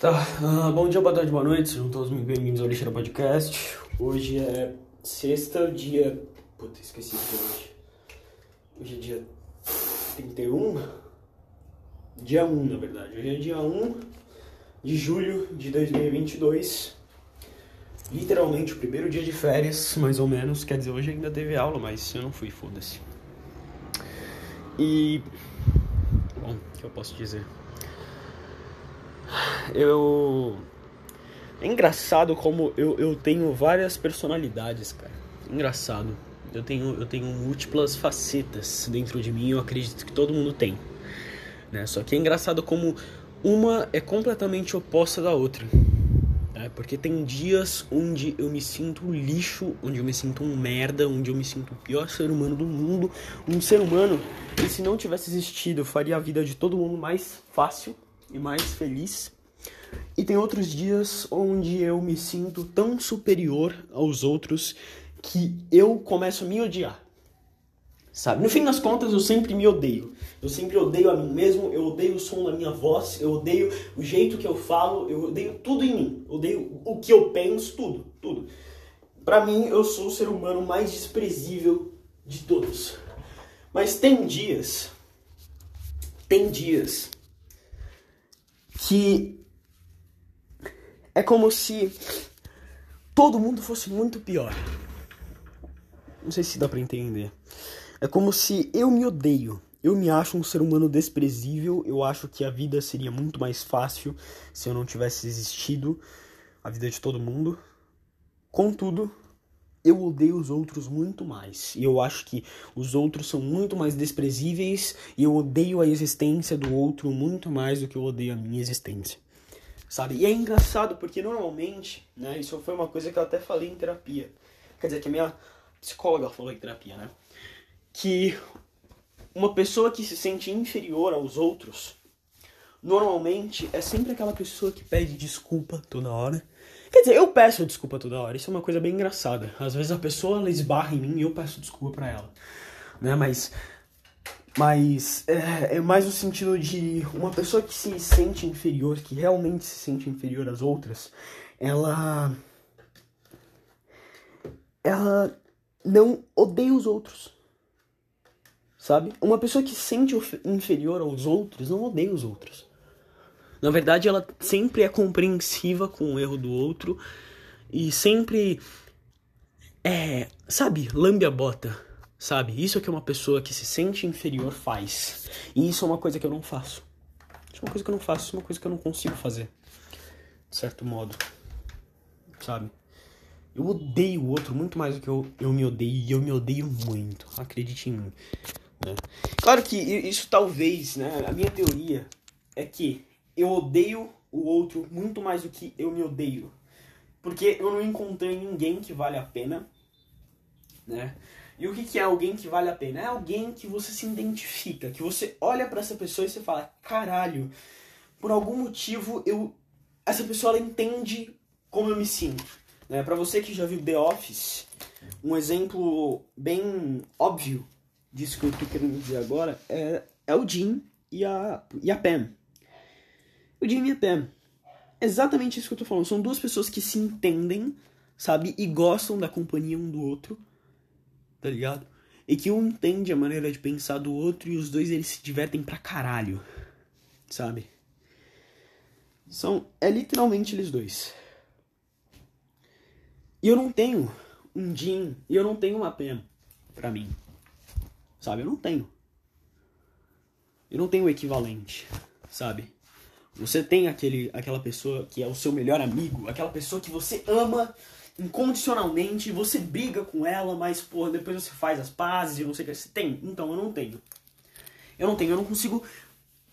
Tá, uh, bom dia, boa tarde, boa noite, sejam todos bem-vindos ao Lixeira Podcast. Hoje é sexta, dia. Puta, esqueci de hoje. Hoje é dia 31? Dia 1, na verdade. Hoje é dia 1 de julho de 2022. Literalmente o primeiro dia de férias, mais ou menos. Quer dizer, hoje ainda teve aula, mas eu não fui, foda-se. E. Bom, o que eu posso dizer? Eu. É engraçado como eu, eu tenho várias personalidades, cara. Engraçado. Eu tenho, eu tenho múltiplas facetas dentro de mim, eu acredito que todo mundo tem. Né? Só que é engraçado como uma é completamente oposta da outra. Né? Porque tem dias onde eu me sinto lixo, onde eu me sinto um merda, onde eu me sinto o pior ser humano do mundo. Um ser humano que, se não tivesse existido, faria a vida de todo mundo mais fácil e mais feliz. E tem outros dias onde eu me sinto tão superior aos outros que eu começo a me odiar. Sabe? No fim das contas, eu sempre me odeio. Eu sempre odeio a mim mesmo, eu odeio o som da minha voz, eu odeio o jeito que eu falo, eu odeio tudo em mim. Eu odeio o que eu penso, tudo, tudo. Para mim, eu sou o ser humano mais desprezível de todos. Mas tem dias, tem dias que é como se todo mundo fosse muito pior. Não sei se dá para entender. É como se eu me odeio. Eu me acho um ser humano desprezível. Eu acho que a vida seria muito mais fácil se eu não tivesse existido a vida de todo mundo. Contudo, eu odeio os outros muito mais. E eu acho que os outros são muito mais desprezíveis e eu odeio a existência do outro muito mais do que eu odeio a minha existência. Sabe? E é engraçado porque normalmente, né, isso foi uma coisa que eu até falei em terapia. Quer dizer, que a minha psicóloga falou em terapia, né? Que uma pessoa que se sente inferior aos outros, normalmente é sempre aquela pessoa que pede desculpa toda hora Quer dizer, eu peço desculpa toda hora. Isso é uma coisa bem engraçada. Às vezes a pessoa ela esbarra em mim e eu peço desculpa para ela. Né? Mas. Mas é, é, mais no sentido de uma pessoa que se sente inferior, que realmente se sente inferior às outras, ela. Ela não odeia os outros. Sabe? Uma pessoa que se sente inferior aos outros não odeia os outros. Na verdade, ela sempre é compreensiva com o erro do outro e sempre é, sabe, lambe a bota, sabe? Isso é que uma pessoa que se sente inferior faz. E isso é uma coisa que eu não faço. Isso é uma coisa que eu não faço, isso é uma coisa que eu não consigo fazer. De certo modo. Sabe? Eu odeio o outro muito mais do que eu, eu me odeio. E eu me odeio muito. Acredite em mim. Né? Claro que isso talvez, né? A minha teoria é que eu odeio o outro muito mais do que eu me odeio. Porque eu não encontrei ninguém que vale a pena, né? E o que, que é alguém que vale a pena? É alguém que você se identifica, que você olha para essa pessoa e você fala, caralho, por algum motivo eu essa pessoa entende como eu me sinto. Né? Para você que já viu The Office, um exemplo bem óbvio disso que eu tô querendo dizer agora é, é o Jim e a, e a Pam o Jimmy e a Pam. Exatamente isso que eu tô falando. São duas pessoas que se entendem, sabe? E gostam da companhia um do outro. Tá ligado? E que um entende a maneira de pensar do outro e os dois eles se divertem pra caralho. Sabe? São. É literalmente eles dois. E eu não tenho um Jim e eu não tenho uma Pam pra mim. Sabe? Eu não tenho. Eu não tenho o equivalente, sabe? Você tem aquele, aquela pessoa que é o seu melhor amigo, aquela pessoa que você ama incondicionalmente, você briga com ela, mas pô, depois você faz as pazes e não sei o que. Você tem? Então eu não tenho. Eu não tenho, eu não consigo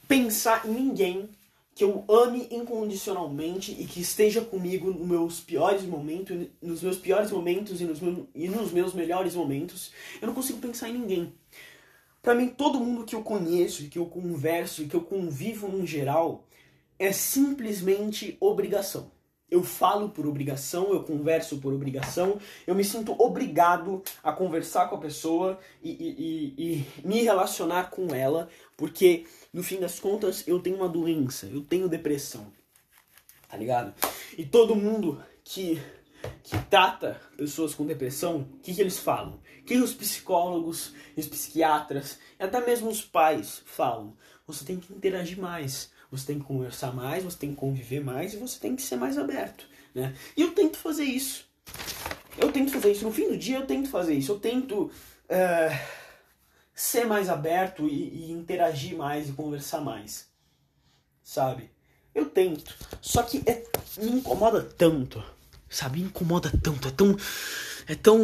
pensar em ninguém que eu ame incondicionalmente e que esteja comigo nos meus piores momentos, nos meus piores momentos e nos meus, e nos meus melhores momentos. Eu não consigo pensar em ninguém. Para mim, todo mundo que eu conheço, que eu converso, que eu convivo no geral, é simplesmente obrigação. Eu falo por obrigação, eu converso por obrigação, eu me sinto obrigado a conversar com a pessoa e, e, e, e, me relacionar com ela, porque no fim das contas eu tenho uma doença, eu tenho depressão. Tá ligado? E todo mundo que, que trata pessoas com depressão, o que, que eles falam? O que os psicólogos, os psiquiatras, até mesmo os pais falam? Você tem que interagir mais, você tem que conversar mais, você tem que conviver mais e você tem que ser mais aberto, né? E eu tento fazer isso. Eu tento fazer isso. No fim do dia, eu tento fazer isso. Eu tento é, ser mais aberto e, e interagir mais e conversar mais, sabe? Eu tento. Só que é, me incomoda tanto. Sabe? Me incomoda tanto. É tão. É tão.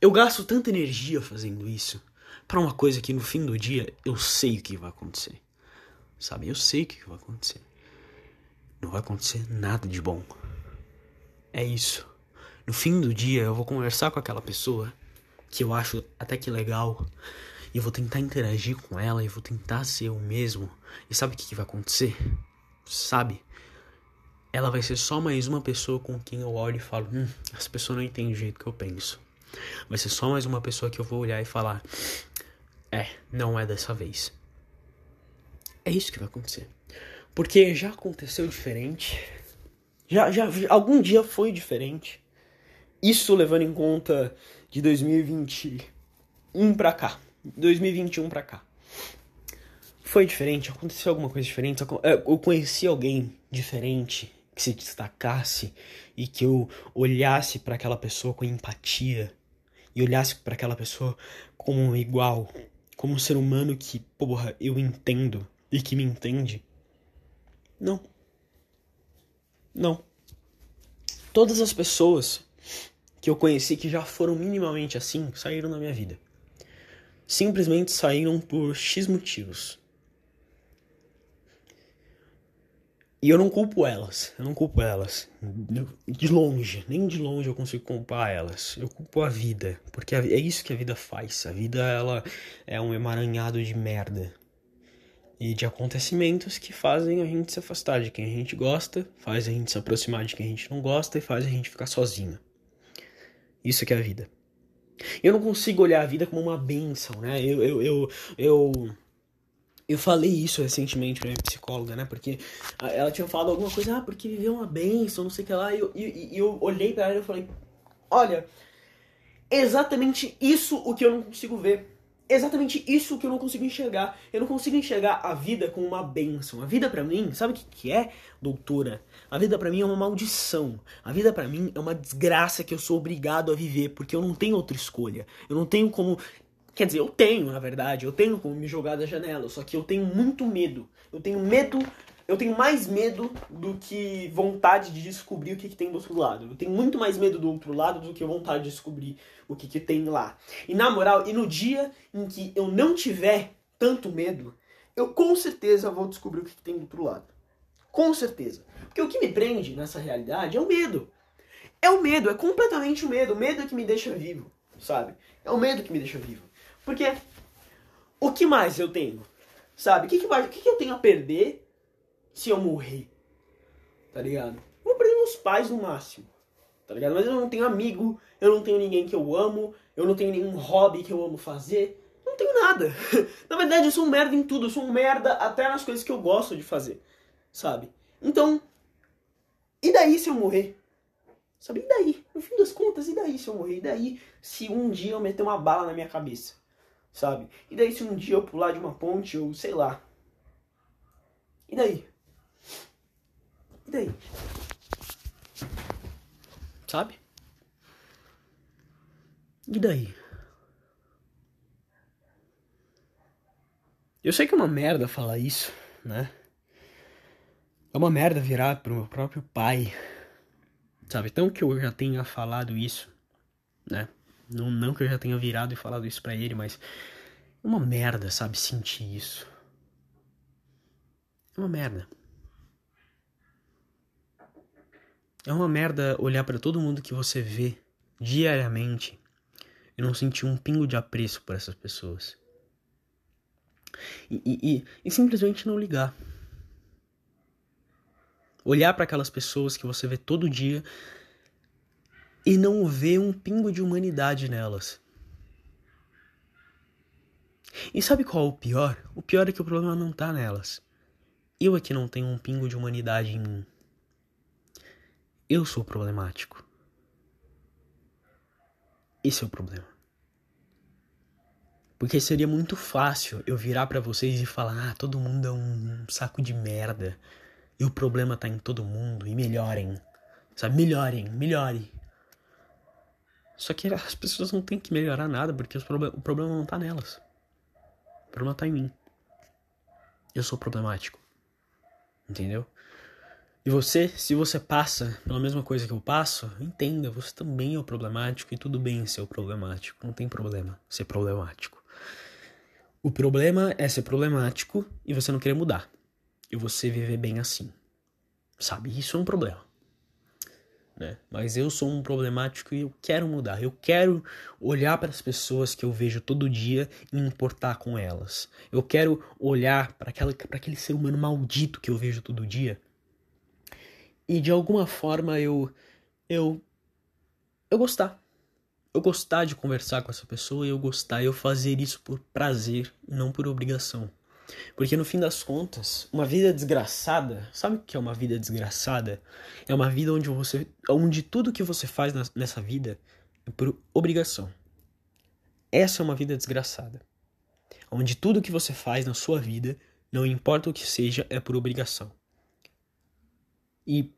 Eu gasto tanta energia fazendo isso. para uma coisa que no fim do dia eu sei o que vai acontecer. Sabe? Eu sei o que vai acontecer. Não vai acontecer nada de bom. É isso. No fim do dia eu vou conversar com aquela pessoa que eu acho até que legal. E eu vou tentar interagir com ela e vou tentar ser o mesmo. E sabe o que, que vai acontecer? Sabe? Ela vai ser só mais uma pessoa com quem eu olho e falo: Hum, essa pessoa não entende o jeito que eu penso. Vai ser só mais uma pessoa que eu vou olhar e falar: É, não é dessa vez. É isso que vai acontecer. Porque já aconteceu diferente. Já, já, algum dia foi diferente. Isso levando em conta de 2021 pra cá. 2021 pra cá. Foi diferente, aconteceu alguma coisa diferente. É, eu conheci alguém diferente que se destacasse e que eu olhasse para aquela pessoa com empatia e olhasse para aquela pessoa como um igual, como um ser humano que, porra, eu entendo e que me entende. Não. Não. Todas as pessoas que eu conheci que já foram minimamente assim saíram da minha vida. Simplesmente saíram por X motivos. E eu não culpo elas, eu não culpo elas. De longe, nem de longe eu consigo culpar elas. Eu culpo a vida, porque é isso que a vida faz. A vida ela é um emaranhado de merda e de acontecimentos que fazem a gente se afastar de quem a gente gosta, faz a gente se aproximar de quem a gente não gosta e faz a gente ficar sozinho. Isso que é a vida. Eu não consigo olhar a vida como uma benção, né? Eu, eu, eu, eu, eu falei isso recentemente pra minha psicóloga, né? Porque ela tinha falado alguma coisa, ah, porque viver uma benção, não sei o que lá. E eu, e, e eu olhei para ela e falei, olha, exatamente isso o que eu não consigo ver exatamente isso que eu não consigo enxergar. Eu não consigo enxergar a vida como uma benção. A vida para mim, sabe o que, que é, doutora? A vida para mim é uma maldição. A vida para mim é uma desgraça que eu sou obrigado a viver, porque eu não tenho outra escolha. Eu não tenho como. Quer dizer, eu tenho, na verdade, eu tenho como me jogar da janela, só que eu tenho muito medo. Eu tenho medo eu tenho mais medo do que vontade de descobrir o que, que, tem do outro lado. Eu tenho muito mais medo do outro lado do que vontade de descobrir o que, que tem lá. E na moral, e no dia em que eu não tiver tanto medo, eu com certeza vou descobrir o que, que tem do outro lado. Com certeza. Porque o que me prende nessa realidade é o medo. É o medo, é completamente o medo. O medo é que me deixa vivo, sabe? É o medo que me deixa vivo. Porque o que mais eu tenho? Sabe? O que, que, o que, que eu tenho a perder se eu morrer. Tá ligado? Vou perder meus pais no máximo. Tá ligado? Mas eu não tenho amigo, eu não tenho ninguém que eu amo, eu não tenho nenhum hobby que eu amo fazer. Não tenho nada. Na verdade, eu sou um merda em tudo. Eu sou um merda até nas coisas que eu gosto de fazer. Sabe? Então, e daí se eu morrer? Sabe? E daí? No fim das contas, e daí se eu morrer? E daí se um dia eu meter uma bala na minha cabeça? Sabe? E daí se um dia eu pular de uma ponte ou sei lá? E daí? E daí? Sabe? E daí? Eu sei que é uma merda falar isso, né? É uma merda virar pro meu próprio pai. Sabe? Tão que eu já tenha falado isso, né? Não, não que eu já tenha virado e falado isso pra ele, mas é uma merda, sabe? Sentir isso. É uma merda. É uma merda olhar para todo mundo que você vê diariamente e não sentir um pingo de apreço por essas pessoas. E, e, e, e simplesmente não ligar. Olhar para aquelas pessoas que você vê todo dia e não ver um pingo de humanidade nelas. E sabe qual é o pior? O pior é que o problema não tá nelas. Eu é que não tenho um pingo de humanidade em mim. Eu sou problemático. Esse é o problema. Porque seria muito fácil eu virar para vocês e falar: ah, todo mundo é um saco de merda. E o problema tá em todo mundo. E melhorem. Sabe? Melhorem, melhorem. Só que as pessoas não têm que melhorar nada, porque o problema não tá nelas. O problema tá em mim. Eu sou problemático. Entendeu? E você, se você passa pela mesma coisa que eu passo, entenda, você também é o problemático e tudo bem ser o problemático. Não tem problema ser problemático. O problema é ser problemático e você não querer mudar. E você viver bem assim. Sabe? Isso é um problema né? Mas eu sou um problemático e eu quero mudar. Eu quero olhar para as pessoas que eu vejo todo dia e importar com elas. Eu quero olhar para aquele ser humano maldito que eu vejo todo dia. E de alguma forma eu eu eu gostar. Eu gostar de conversar com essa pessoa e eu gostar, eu fazer isso por prazer, não por obrigação. Porque no fim das contas, uma vida desgraçada, sabe o que é uma vida desgraçada? É uma vida onde você, onde tudo que você faz nessa vida é por obrigação. Essa é uma vida desgraçada. Onde tudo que você faz na sua vida, não importa o que seja, é por obrigação. E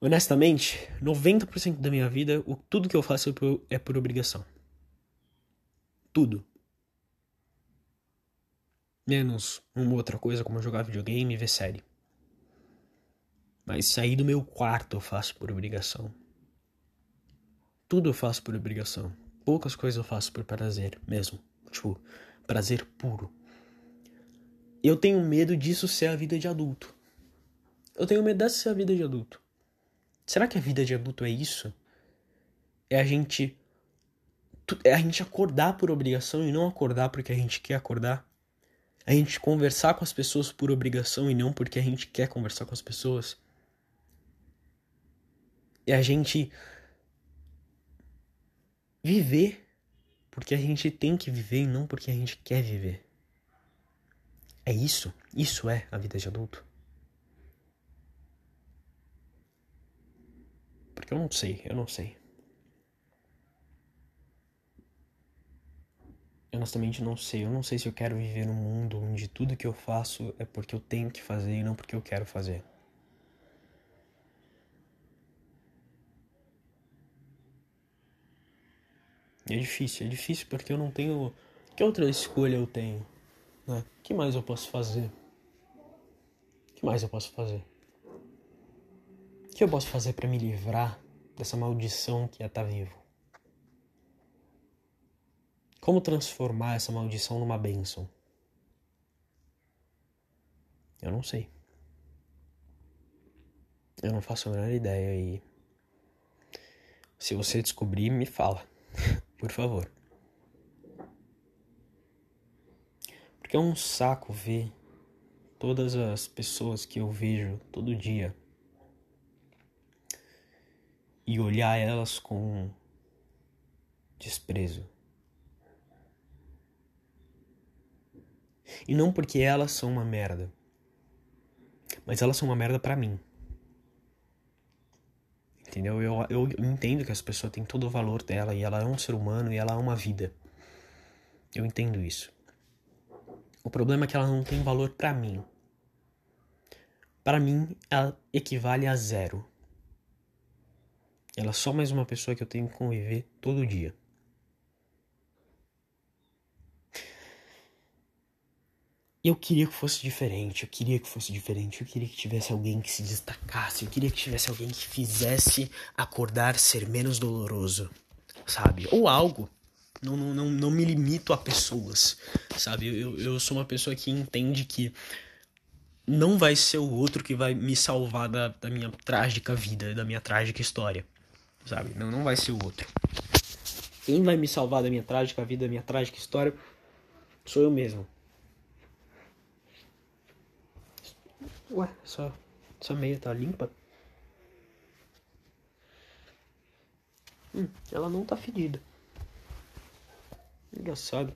honestamente, 90% da minha vida, o, tudo que eu faço é por, é por obrigação. Tudo. Menos uma outra coisa como jogar videogame e ver série. Mas sair do meu quarto eu faço por obrigação. Tudo eu faço por obrigação. Poucas coisas eu faço por prazer mesmo. Tipo, prazer puro. Eu tenho medo disso ser a vida de adulto. Eu tenho medo dessa vida de adulto. Será que a vida de adulto é isso? É a gente. É a gente acordar por obrigação e não acordar porque a gente quer acordar? a gente conversar com as pessoas por obrigação e não porque a gente quer conversar com as pessoas. É a gente viver porque a gente tem que viver e não porque a gente quer viver. É isso. Isso é a vida de adulto. Porque eu não sei, eu não sei. honestamente não sei. Eu não sei se eu quero viver num mundo onde tudo que eu faço é porque eu tenho que fazer e não porque eu quero fazer. É difícil, é difícil porque eu não tenho. Que outra escolha eu tenho? Né? Que mais eu posso fazer? Que mais eu posso fazer? O que eu posso fazer para me livrar dessa maldição que é estar tá vivo? Como transformar essa maldição numa bênção? Eu não sei. Eu não faço a menor ideia e. Se você descobrir, me fala. Por favor. Porque é um saco ver todas as pessoas que eu vejo todo dia e olhar elas com desprezo. E não porque elas são uma merda. Mas elas são uma merda para mim. Entendeu? Eu, eu entendo que essa pessoa tem todo o valor dela e ela é um ser humano e ela é uma vida. Eu entendo isso. O problema é que ela não tem valor para mim. Para mim, ela equivale a zero. Ela é só mais uma pessoa que eu tenho que conviver todo dia. eu queria que fosse diferente, eu queria que fosse diferente, eu queria que tivesse alguém que se destacasse, eu queria que tivesse alguém que fizesse acordar ser menos doloroso, sabe? Ou algo. Não, não, não, não me limito a pessoas, sabe? Eu, eu sou uma pessoa que entende que não vai ser o outro que vai me salvar da, da minha trágica vida, da minha trágica história, sabe? Não, não vai ser o outro. Quem vai me salvar da minha trágica vida, da minha trágica história, sou eu mesmo. Ué, essa, essa meia tá limpa? Hum, ela não tá fedida. Engraçado.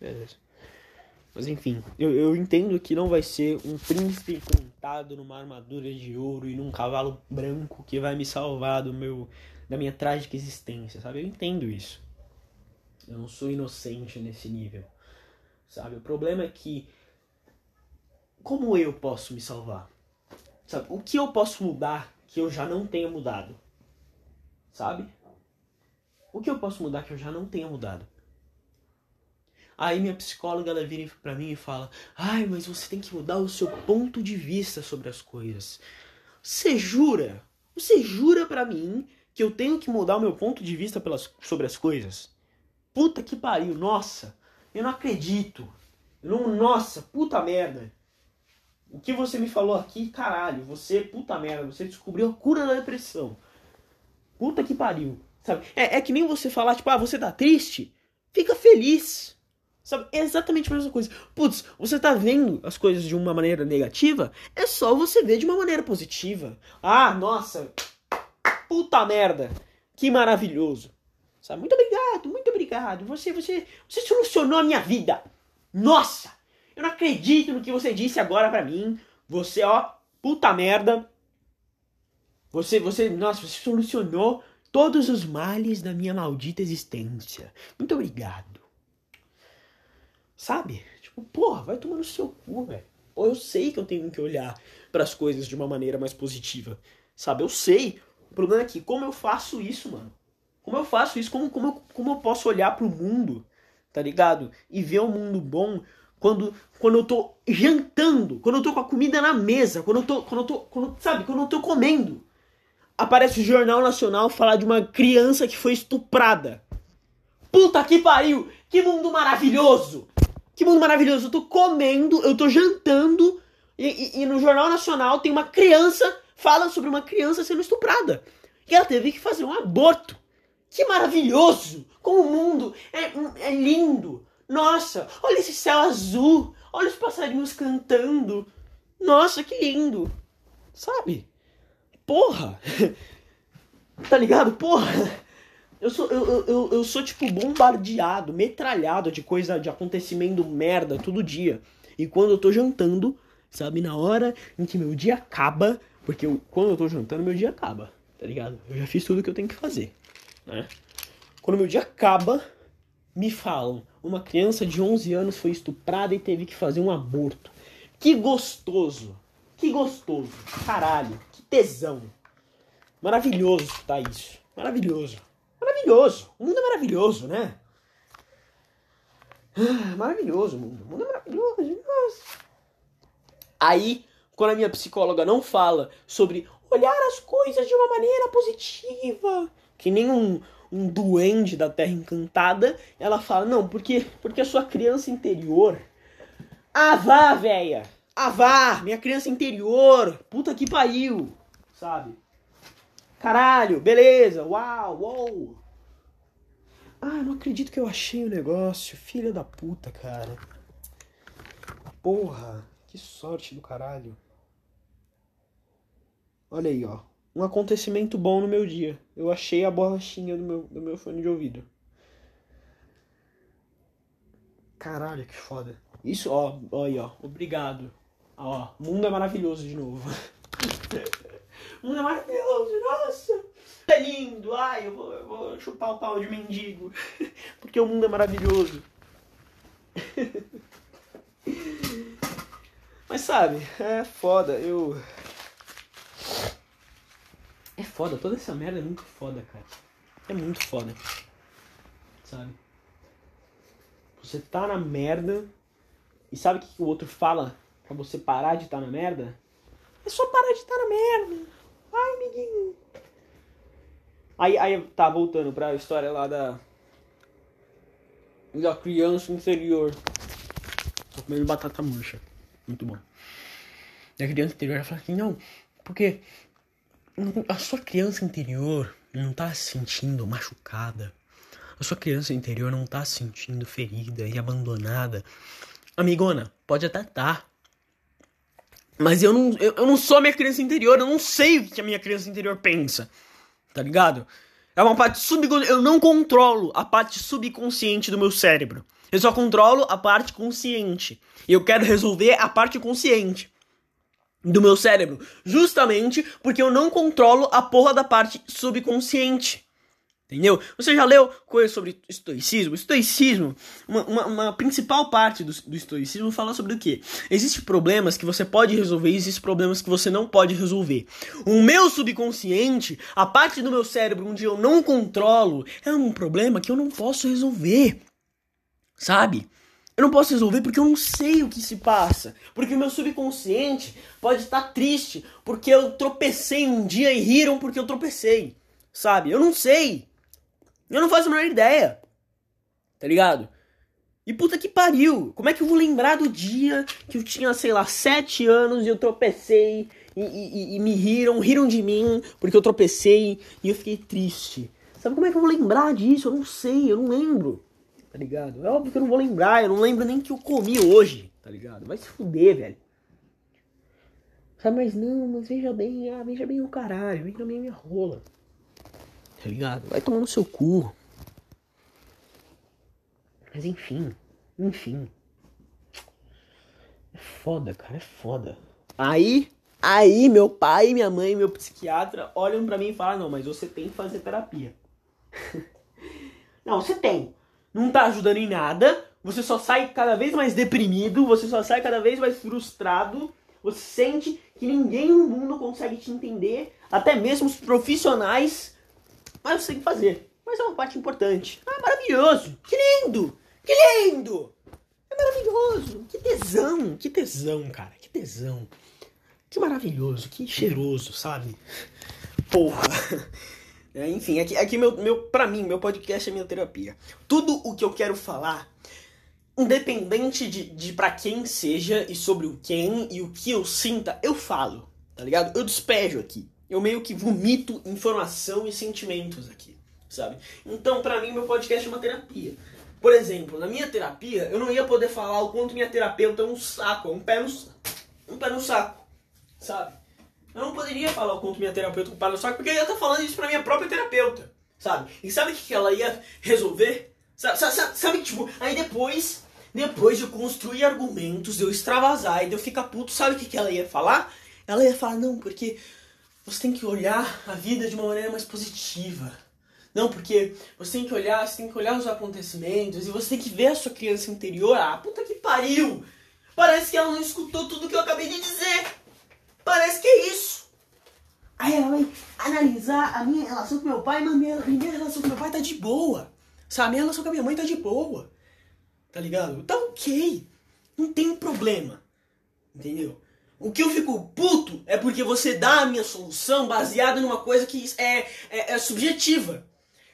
Beleza. Mas enfim, eu, eu entendo que não vai ser um príncipe montado numa armadura de ouro e num cavalo branco que vai me salvar do meu da minha trágica existência, sabe? Eu entendo isso. Eu não sou inocente nesse nível. Sabe? O problema é que como eu posso me salvar? Sabe? O que eu posso mudar que eu já não tenha mudado? Sabe? O que eu posso mudar que eu já não tenha mudado? Aí minha psicóloga ela vira para mim e fala: "Ai, mas você tem que mudar o seu ponto de vista sobre as coisas". Você jura? Você jura para mim que eu tenho que mudar o meu ponto de vista pelas, sobre as coisas? Puta que pariu, nossa. Eu não acredito. Eu não, nossa, puta merda. O que você me falou aqui, caralho, você, puta merda, você descobriu a cura da depressão. Puta que pariu. Sabe? É, é que nem você falar, tipo, ah, você tá triste? Fica feliz. Sabe? Exatamente a mesma coisa. Putz, você tá vendo as coisas de uma maneira negativa? É só você ver de uma maneira positiva. Ah, nossa, puta merda. Que maravilhoso. Sabe? Muito obrigado, muito obrigado. Você, você, você solucionou a minha vida. Nossa, eu não acredito no que você disse agora pra mim. Você, ó, puta merda. Você, você, nossa, você solucionou todos os males da minha maldita existência. Muito obrigado. Sabe? Tipo, porra, vai tomar no seu cu, velho. Ou eu sei que eu tenho que olhar para as coisas de uma maneira mais positiva. Sabe? Eu sei. O problema é que, como eu faço isso, mano? Como eu faço isso? Como, como, eu, como eu posso olhar pro mundo, tá ligado? E ver um mundo bom quando, quando eu tô jantando, quando eu tô com a comida na mesa, quando eu tô, quando eu tô, quando, sabe, quando eu tô comendo. Aparece o Jornal Nacional falar de uma criança que foi estuprada. Puta que pariu! Que mundo maravilhoso! Que mundo maravilhoso! Eu tô comendo, eu tô jantando e, e, e no Jornal Nacional tem uma criança fala sobre uma criança sendo estuprada. E ela teve que fazer um aborto. Que maravilhoso! Como o mundo é, é lindo! Nossa, olha esse céu azul! Olha os passarinhos cantando! Nossa, que lindo! Sabe? Porra! tá ligado? Porra! Eu sou, eu, eu, eu sou, tipo, bombardeado, metralhado de coisa, de acontecimento merda todo dia. E quando eu tô jantando, sabe, na hora em que meu dia acaba, porque eu, quando eu tô jantando, meu dia acaba, tá ligado? Eu já fiz tudo que eu tenho que fazer, né? Quando meu dia acaba, me falam, uma criança de 11 anos foi estuprada e teve que fazer um aborto. Que gostoso! Que gostoso! Caralho, que tesão! Maravilhoso tá isso. Maravilhoso. Maravilhoso. O mundo é maravilhoso, né? Ah, maravilhoso o mundo. O mundo é maravilhoso. Nossa. Aí, quando a minha psicóloga não fala sobre olhar as coisas de uma maneira positiva, que nem um, um duende da Terra Encantada, ela fala, não, porque, porque a sua criança interior. Ah, vá, véia! Ah, vá! Minha criança interior! Puta que pariu! Sabe? Caralho, beleza, uau, uou. Ah, não acredito que eu achei o negócio. Filha da puta, cara. Porra, que sorte do caralho. Olha aí, ó. Um acontecimento bom no meu dia. Eu achei a borrachinha do meu, do meu fone de ouvido. Caralho, que foda. Isso, ó, ó aí, ó. Obrigado. Ó, mundo é maravilhoso de novo. mundo é maravilhoso, nossa! É lindo, ai, eu vou, eu vou chupar o pau de mendigo. Porque o mundo é maravilhoso. Mas sabe, é foda, eu. É foda, toda essa merda é muito foda, cara. É muito foda. Sabe? Você tá na merda e sabe o que o outro fala pra você parar de estar tá na merda? É só parar de estar tá na merda. Ai, amiguinho. Aí, aí tá voltando pra história lá da. Da criança interior. Tô comendo batata murcha. Muito bom. E a criança interior fala assim, não, porque a sua criança interior não tá se sentindo machucada. A sua criança interior não tá se sentindo ferida e abandonada. Amigona, pode até. Tá. Mas eu não, eu, eu não sou a minha criança interior, eu não sei o que a minha criança interior pensa. Tá ligado? É uma parte subconsciente. Eu não controlo a parte subconsciente do meu cérebro. Eu só controlo a parte consciente. E eu quero resolver a parte consciente do meu cérebro, justamente porque eu não controlo a porra da parte subconsciente. Entendeu? Você já leu coisas sobre estoicismo? Estoicismo, uma, uma, uma principal parte do, do, estoicismo fala sobre o quê? Existem problemas que você pode resolver e existem problemas que você não pode resolver. O meu subconsciente, a parte do meu cérebro onde eu não controlo, é um problema que eu não posso resolver. Sabe? Eu não posso resolver porque eu não sei o que se passa. Porque o meu subconsciente pode estar triste porque eu tropecei um dia e riram porque eu tropecei. Sabe? Eu não sei. Eu não faço a menor ideia. Tá ligado? E puta que pariu. Como é que eu vou lembrar do dia que eu tinha, sei lá, sete anos e eu tropecei e, e, e me riram, riram de mim porque eu tropecei e eu fiquei triste. Sabe como é que eu vou lembrar disso? Eu não sei, eu não lembro tá ligado? É óbvio que eu não vou lembrar, eu não lembro nem que eu comi hoje, tá ligado? Vai se fuder, velho. Sabe, mas não, mas veja bem, ah, veja bem o caralho, veja bem a minha rola. Tá ligado? Vai tomar no seu cu. Mas enfim, enfim. É foda, cara, é foda. Aí, aí meu pai, minha mãe, meu psiquiatra olham para mim e falam: "Não, mas você tem que fazer terapia". não, você tem não tá ajudando em nada, você só sai cada vez mais deprimido, você só sai cada vez mais frustrado, você sente que ninguém no mundo consegue te entender, até mesmo os profissionais, mas você tem que fazer. Mas é uma parte importante. Ah, maravilhoso! Que lindo! Que lindo! É maravilhoso! Que tesão! Que tesão, cara! Que tesão! Que maravilhoso! Que cheiroso, sabe? Porra! É, enfim, aqui, aqui meu, meu, pra mim, meu podcast é minha terapia. Tudo o que eu quero falar, independente de, de para quem seja e sobre o quem e o que eu sinta, eu falo, tá ligado? Eu despejo aqui. Eu meio que vomito informação e sentimentos aqui, sabe? Então, pra mim, meu podcast é uma terapia. Por exemplo, na minha terapia, eu não ia poder falar o quanto minha terapeuta é um saco, é um pé no, um pé no saco, sabe? Eu não poderia falar o quanto minha terapeuta culpada no saco, porque eu ia estar falando isso pra minha própria terapeuta, sabe? E sabe o que ela ia resolver? Sabe, sabe, sabe tipo, aí depois, depois de eu construir argumentos, de eu extravasar e de eu ficar puto, sabe o que ela ia falar? Ela ia falar, não, porque você tem que olhar a vida de uma maneira mais positiva. Não, porque você tem que olhar, você tem que olhar os acontecimentos e você tem que ver a sua criança interior. Ah, puta que pariu! Parece que ela não escutou tudo que eu acabei de dizer. Parece que é isso. Aí ela vai analisar a minha relação com meu pai, mas minha, minha relação com meu pai tá de boa. Sabe? A minha relação com a minha mãe tá de boa. Tá ligado? Tá ok. Não tem problema. Entendeu? O que eu fico puto é porque você dá a minha solução baseada numa coisa que é, é, é subjetiva.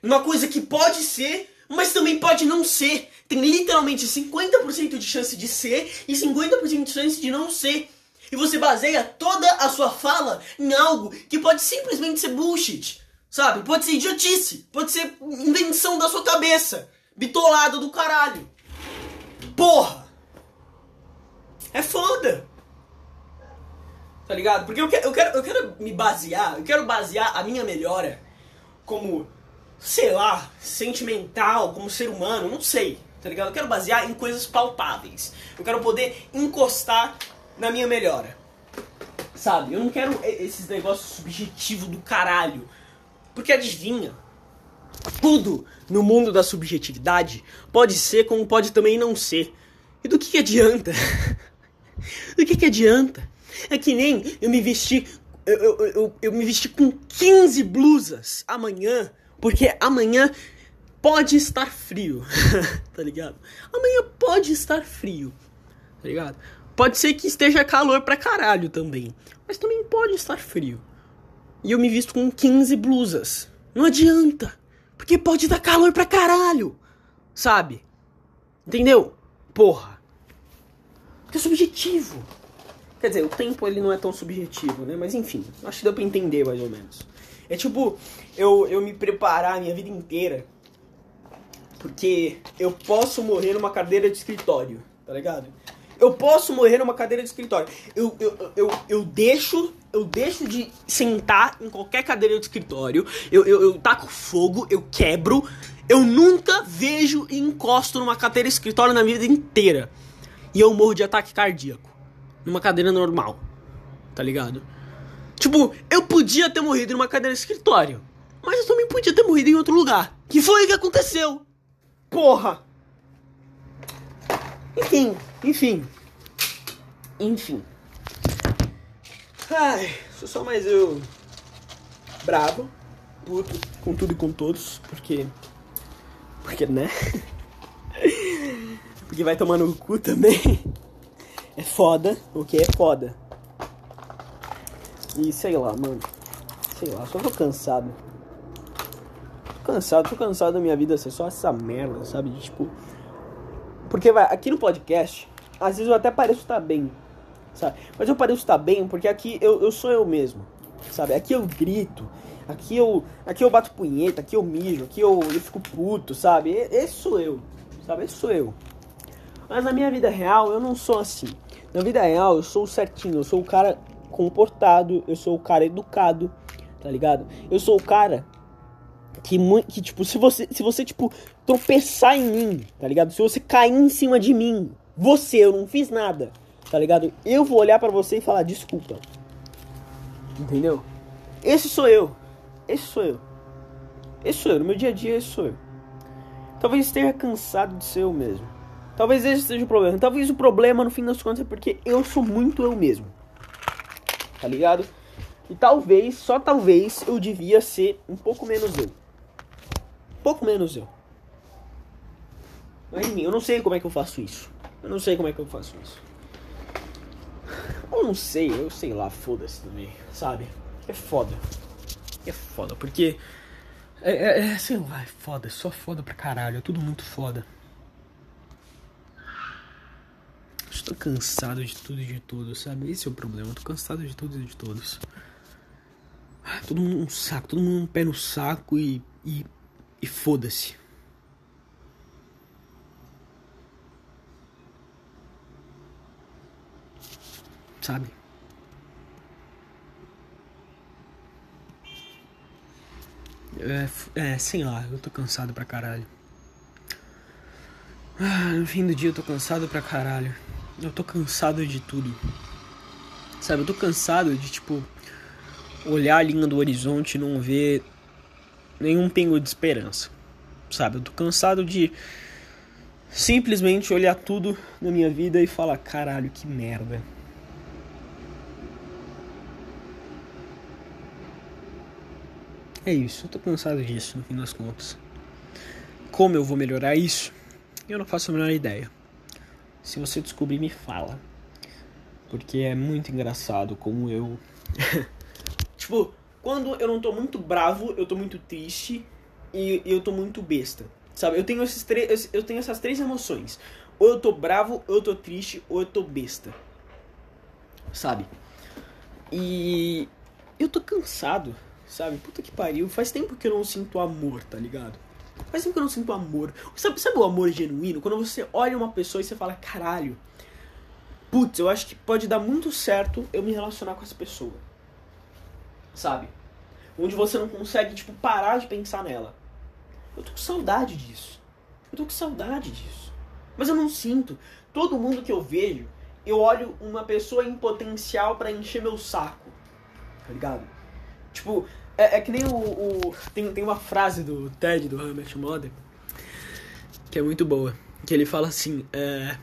Numa coisa que pode ser, mas também pode não ser. Tem literalmente 50% de chance de ser e 50% de chance de não ser e você baseia toda a sua fala em algo que pode simplesmente ser bullshit, sabe? Pode ser idiotice, pode ser invenção da sua cabeça, bitolada do caralho. Porra! É foda! Tá ligado? Porque eu quero, eu quero, eu quero me basear, eu quero basear a minha melhora como, sei lá, sentimental, como ser humano, não sei, tá ligado? Eu quero basear em coisas palpáveis. Eu quero poder encostar na minha melhora. Sabe? Eu não quero esses negócios subjetivos do caralho. Porque adivinha? Tudo no mundo da subjetividade pode ser como pode também não ser. E do que, que adianta? do que, que adianta? É que nem eu me vestir. Eu, eu, eu, eu me vesti com 15 blusas amanhã. Porque amanhã pode estar frio. tá ligado? Amanhã pode estar frio. Tá ligado? Pode ser que esteja calor pra caralho também. Mas também pode estar frio. E eu me visto com 15 blusas. Não adianta. Porque pode dar calor pra caralho. Sabe? Entendeu? Porra. Porque é subjetivo. Quer dizer, o tempo ele não é tão subjetivo, né? Mas enfim, acho que deu pra entender mais ou menos. É tipo, eu, eu me preparar a minha vida inteira. Porque eu posso morrer numa cadeira de escritório, tá ligado? Eu posso morrer numa cadeira de escritório. Eu, eu, eu, eu deixo eu deixo de sentar em qualquer cadeira de escritório, eu, eu, eu taco fogo, eu quebro, Eu nunca vejo e encosto numa cadeira escritório na vida inteira. E eu morro de ataque cardíaco. Numa cadeira normal. Tá ligado? Tipo, eu podia ter morrido numa cadeira escritório. Mas eu também podia ter morrido em outro lugar. Que foi o que aconteceu. Porra! Enfim, enfim. Enfim. Ai, sou só mais eu. Bravo. Puto. Com tudo e com todos. Porque. Porque, né? Porque vai tomar no cu também. É foda. O que é foda. E sei lá, mano. Sei lá, só tô cansado. Tô cansado, tô cansado da minha vida ser só essa merda, sabe? De, tipo. Porque vai, aqui no podcast, às vezes eu até pareço estar bem, sabe? Mas eu pareço estar bem porque aqui eu, eu sou eu mesmo, sabe? Aqui eu grito, aqui eu, aqui eu bato punheta, aqui eu mijo, aqui eu, eu fico puto, sabe? Esse sou eu, sabe? Esse sou eu. Mas na minha vida real eu não sou assim. Na vida real eu sou certinho, eu sou o cara comportado, eu sou o cara educado, tá ligado? Eu sou o cara que, que tipo, se você, se você, tipo, tropeçar em mim, tá ligado? Se você cair em cima de mim, você, eu não fiz nada, tá ligado? Eu vou olhar para você e falar desculpa. Entendeu? Esse sou eu. Esse sou eu. Esse sou eu. No meu dia a dia, esse sou eu. Talvez esteja cansado de ser eu mesmo. Talvez esse seja o problema. Talvez o problema, no fim das contas, é porque eu sou muito eu mesmo. Tá ligado? E talvez, só talvez, eu devia ser um pouco menos eu. Um pouco menos eu. Mas enfim, eu não sei como é que eu faço isso. Eu não sei como é que eu faço isso. Eu não sei, eu sei lá, foda-se também, sabe? É foda. É foda, porque. É, é, é, sei lá, é foda, só foda pra caralho, é tudo muito foda. Estou cansado de tudo e de todos, sabe? Esse é o problema, tô cansado de tudo e de todos. Todo mundo um saco, todo mundo um pé no saco e. e, e foda-se. sabe? É, é, sei lá, eu tô cansado pra caralho. Ah, no fim do dia eu tô cansado pra caralho. Eu tô cansado de tudo. Sabe, eu tô cansado de, tipo, olhar a linha do horizonte e não ver nenhum pingo de esperança. Sabe, eu tô cansado de simplesmente olhar tudo na minha vida e falar: caralho, que merda. É isso, eu tô cansado disso, no fim das contas. Como eu vou melhorar isso? Eu não faço a menor ideia. Se você descobrir, me fala. Porque é muito engraçado como eu. tipo, quando eu não tô muito bravo, eu tô muito triste e eu tô muito besta. Sabe? Eu tenho, esses três, eu tenho essas três emoções. Ou eu tô bravo, ou eu tô triste, ou eu tô besta. Sabe? E eu tô cansado sabe? Puta que pariu. Faz tempo que eu não sinto amor, tá ligado? Tempo que eu não sinto amor. Sabe, sabe o amor genuíno? Quando você olha uma pessoa e você fala, caralho, putz, eu acho que pode dar muito certo eu me relacionar com essa pessoa. Sabe? Onde você não consegue, tipo, parar de pensar nela. Eu tô com saudade disso. Eu tô com saudade disso. Mas eu não sinto. Todo mundo que eu vejo, eu olho uma pessoa em potencial para encher meu saco. Tá ligado? Tipo, é, é que nem o, o, tem, tem uma frase do Ted, do Hamlet Mother, que é muito boa. Que ele fala assim, é,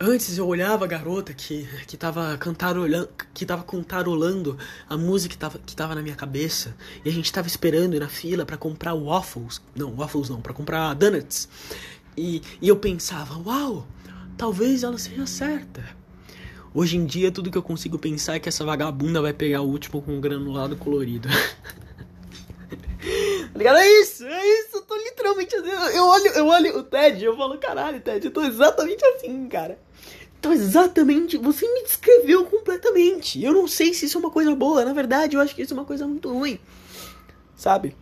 Antes eu olhava a garota que, que tava cantarolando, que tava cantarolando a música que tava, que tava na minha cabeça. E a gente tava esperando na fila para comprar waffles. Não, waffles não, para comprar donuts. E, e eu pensava, uau, talvez ela seja certa. Hoje em dia, tudo que eu consigo pensar é que essa vagabunda vai pegar o último com um granulado colorido. tá ligado? É isso, é isso. Eu tô literalmente assim. Eu olho, eu olho o Ted eu falo, caralho, Ted, eu tô exatamente assim, cara. Então, exatamente, você me descreveu completamente. Eu não sei se isso é uma coisa boa. Na verdade, eu acho que isso é uma coisa muito ruim. Sabe?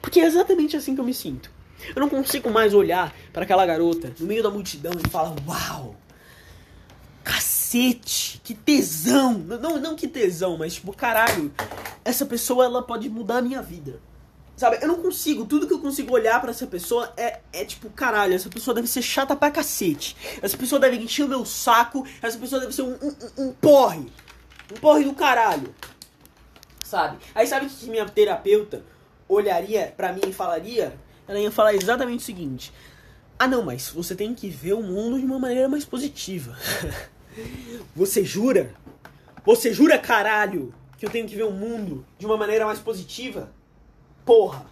Porque é exatamente assim que eu me sinto. Eu não consigo mais olhar para aquela garota no meio da multidão e falar: Uau, cacete, que tesão. Não, não que tesão, mas tipo, caralho, essa pessoa ela pode mudar a minha vida. Sabe? Eu não consigo. Tudo que eu consigo olhar para essa pessoa é, é tipo, caralho, essa pessoa deve ser chata pra cacete. Essa pessoa deve encher o meu saco. Essa pessoa deve ser um, um, um porre. Um porre do caralho. Sabe? Aí sabe o que minha terapeuta olharia para mim e falaria? Ela ia falar exatamente o seguinte: Ah, não, mas você tem que ver o mundo de uma maneira mais positiva. você jura? Você jura, caralho, que eu tenho que ver o mundo de uma maneira mais positiva? Porra!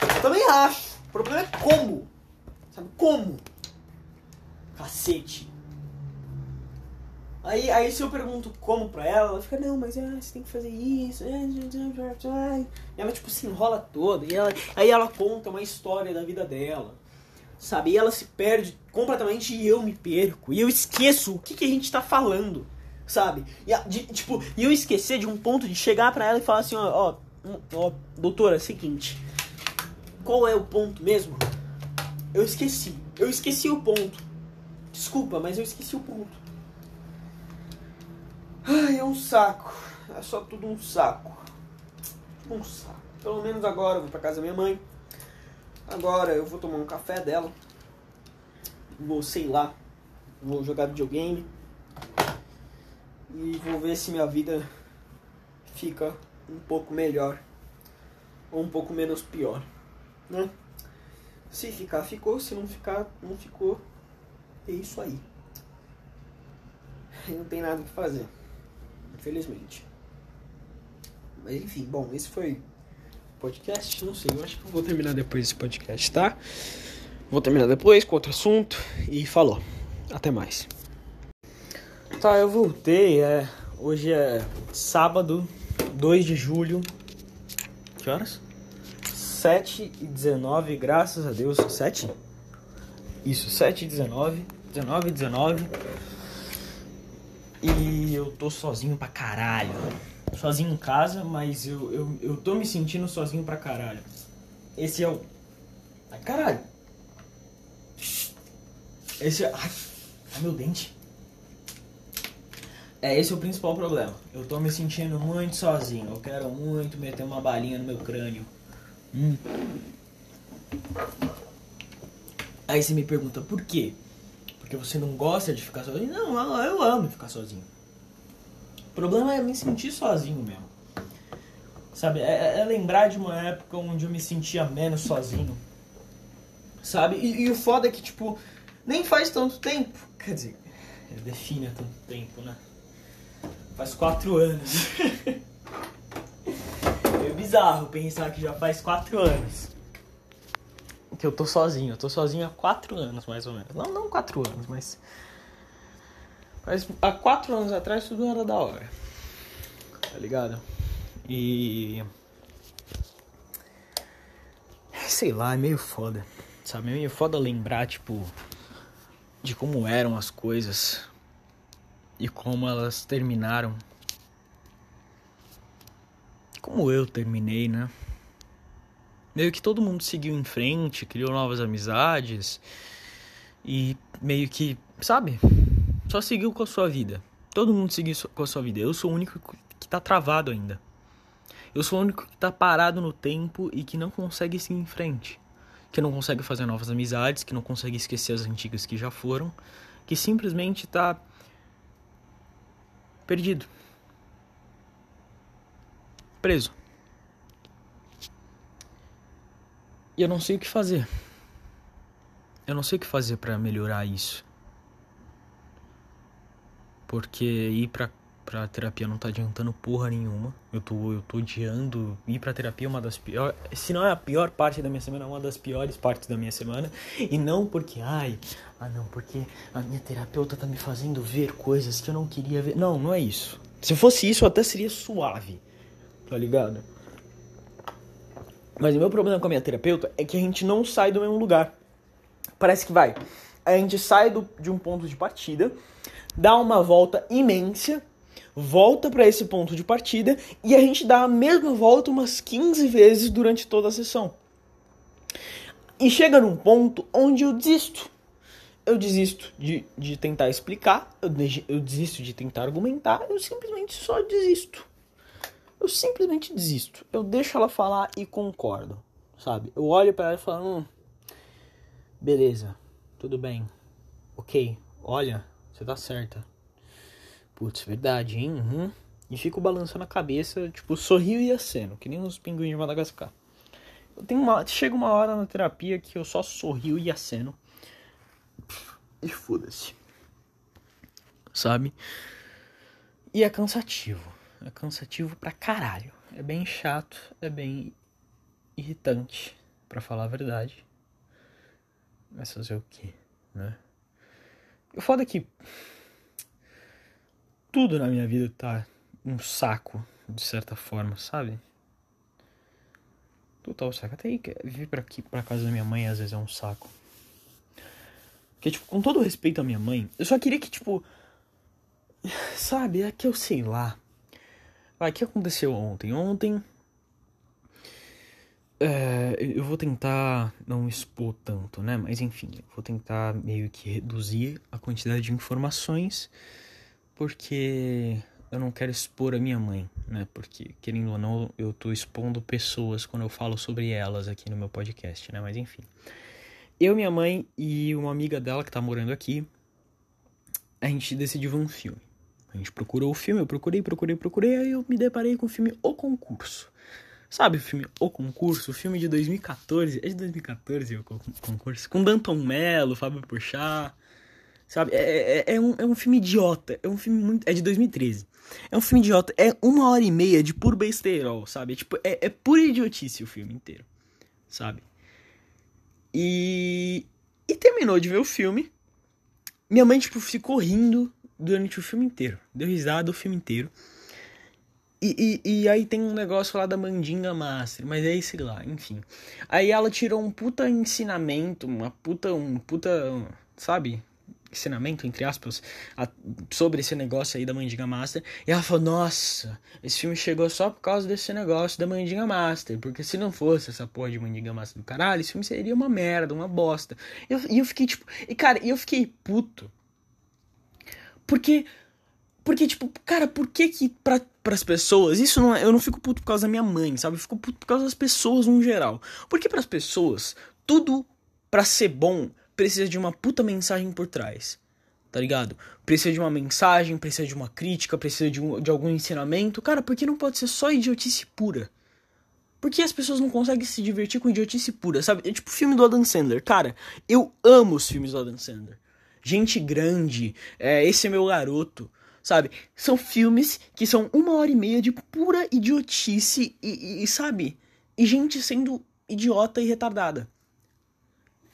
Eu também acho. O problema é como. Sabe como? Cacete. Aí, aí se eu pergunto como pra ela, ela fica, não, mas ah, você tem que fazer isso. E ela tipo se enrola toda. E ela, aí ela conta uma história da vida dela. Sabe? E ela se perde completamente e eu me perco. E eu esqueço o que, que a gente tá falando. Sabe? E, de, tipo, e eu esquecer de um ponto de chegar pra ela e falar assim, ó, ó Ó, doutora, é seguinte. Qual é o ponto mesmo? Eu esqueci. Eu esqueci o ponto. Desculpa, mas eu esqueci o ponto. Ai, é um saco. É só tudo um saco. Um saco. Pelo menos agora eu vou pra casa da minha mãe. Agora eu vou tomar um café dela. Vou, sei lá, vou jogar videogame. E vou ver se minha vida fica um pouco melhor ou um pouco menos pior, né? Se ficar, ficou. Se não ficar, não ficou. É isso aí. Não tem nada o que fazer, infelizmente. Mas enfim, bom, esse foi podcast. Não sei, eu acho que eu vou terminar depois esse podcast, tá? Vou terminar depois com outro assunto e falou. Até mais. Tá, eu voltei. É, hoje é sábado, 2 de julho. Que horas? 7 e 19, graças a Deus. 7? Isso, 7 e 19. 19 e 19. E eu tô sozinho pra caralho. Sozinho em casa, mas eu, eu, eu tô me sentindo sozinho pra caralho. Esse é o. Ai, caralho! Esse é. Ai, ai meu dente. É, esse é o principal problema. Eu tô me sentindo muito sozinho. Eu quero muito meter uma balinha no meu crânio. Hum. Aí você me pergunta, por quê? Porque você não gosta de ficar sozinho? Não, eu amo ficar sozinho. O problema é me sentir sozinho mesmo. Sabe? É, é lembrar de uma época onde eu me sentia menos sozinho. Sabe? E, e o foda é que, tipo, nem faz tanto tempo. Quer dizer, define tanto tempo, né? Faz quatro anos. é bizarro pensar que já faz quatro anos. Que eu tô sozinho. Eu tô sozinho há quatro anos, mais ou menos. Não, não quatro anos, mas. Mas há quatro anos atrás tudo era da hora. Tá ligado? E. Sei lá, é meio foda. Sabe? É meio foda lembrar, tipo. De como eram as coisas e como elas terminaram. Como eu terminei, né? Meio que todo mundo seguiu em frente, criou novas amizades e meio que, sabe? Só seguiu com a sua vida. Todo mundo seguiu com a sua vida. Eu sou o único que tá travado ainda. Eu sou o único que tá parado no tempo e que não consegue seguir em frente. Que não consegue fazer novas amizades, que não consegue esquecer as antigas que já foram, que simplesmente tá Perdido. Preso. E eu não sei o que fazer. Eu não sei o que fazer para melhorar isso. Porque ir pra, pra terapia não tá adiantando porra nenhuma. Eu tô, eu tô odiando. Ir pra terapia é uma das piores. Se não é a pior parte da minha semana, é uma das piores partes da minha semana. E não porque, ai, ah, não, porque a minha terapeuta tá me fazendo ver coisas que eu não queria ver. Não, não é isso. Se fosse isso, até seria suave. Tá ligado? Mas o meu problema com a minha terapeuta é que a gente não sai do mesmo lugar. Parece que vai. A gente sai do, de um ponto de partida, dá uma volta imensa, volta para esse ponto de partida e a gente dá a mesma volta umas 15 vezes durante toda a sessão. E chega num ponto onde eu desisto eu desisto de, de tentar explicar, eu, desisto de tentar argumentar, eu simplesmente só desisto. eu simplesmente desisto. Eu deixo ela falar e concordo, sabe? Eu olho para ela e falo, hum, beleza, tudo bem, ok, olha, você tá certa. Putz, verdade, hein? Uhum. E fico balançando a cabeça, tipo, sorrio e aceno, que nem os pinguins de Madagascar. Eu tenho uma, chega uma hora na terapia que eu só sorrio e aceno. E foda-se. Sabe? E é cansativo. É cansativo pra caralho. É bem chato, é bem irritante, para falar a verdade. Mas fazer o quê, né? O foda é que tudo na minha vida tá um saco, de certa forma, sabe? Total saco. Até vir pra aqui, pra casa da minha mãe, às vezes é um saco. Porque, tipo, com todo respeito à minha mãe, eu só queria que, tipo. Sabe, é que eu sei lá. Vai, o que aconteceu ontem? Ontem. É, eu vou tentar não expor tanto, né? Mas enfim, vou tentar meio que reduzir a quantidade de informações. Porque eu não quero expor a minha mãe, né? Porque, querendo ou não, eu tô expondo pessoas quando eu falo sobre elas aqui no meu podcast, né? Mas enfim. Eu, minha mãe e uma amiga dela que tá morando aqui, a gente decidiu ver um filme. A gente procurou o filme, eu procurei, procurei, procurei, aí eu me deparei com o filme O Concurso. Sabe o filme O Concurso? O filme de 2014, é de 2014 o Concurso? Com Danton Mello, Fábio Porchat, sabe? É, é, é, um, é um filme idiota, é um filme muito... é de 2013. É um filme idiota. É uma hora e meia de puro besterol, sabe? É, tipo, é, é pura idiotice o filme inteiro, sabe? E. E terminou de ver o filme. Minha mãe, tipo, ficou rindo durante o filme inteiro. Deu risada o filme inteiro. E, e, e, aí tem um negócio lá da Mandinga Master, mas é esse lá, enfim. Aí ela tirou um puta ensinamento, uma puta, um puta, sabe? ensinamento, entre aspas, a, sobre esse negócio aí da Mandinga Master. E ela falou: Nossa, esse filme chegou só por causa desse negócio da Mandinga Master. Porque se não fosse essa porra de Mandinga Master do caralho, esse filme seria uma merda, uma bosta. E eu, eu fiquei tipo. E cara, eu fiquei puto. Porque. Porque, tipo, cara, por que que pra, pras pessoas. Isso não é, Eu não fico puto por causa da minha mãe, sabe? Eu fico puto por causa das pessoas no geral. Porque pras pessoas, tudo pra ser bom precisa de uma puta mensagem por trás. Tá ligado? Precisa de uma mensagem, precisa de uma crítica, precisa de, um, de algum ensinamento. Cara, por que não pode ser só idiotice pura? Por que as pessoas não conseguem se divertir com idiotice pura, sabe? É tipo o filme do Adam Sandler. Cara, eu amo os filmes do Adam Sandler. Gente grande, é, esse é meu garoto, sabe? São filmes que são uma hora e meia de pura idiotice e, e, e sabe? E gente sendo idiota e retardada.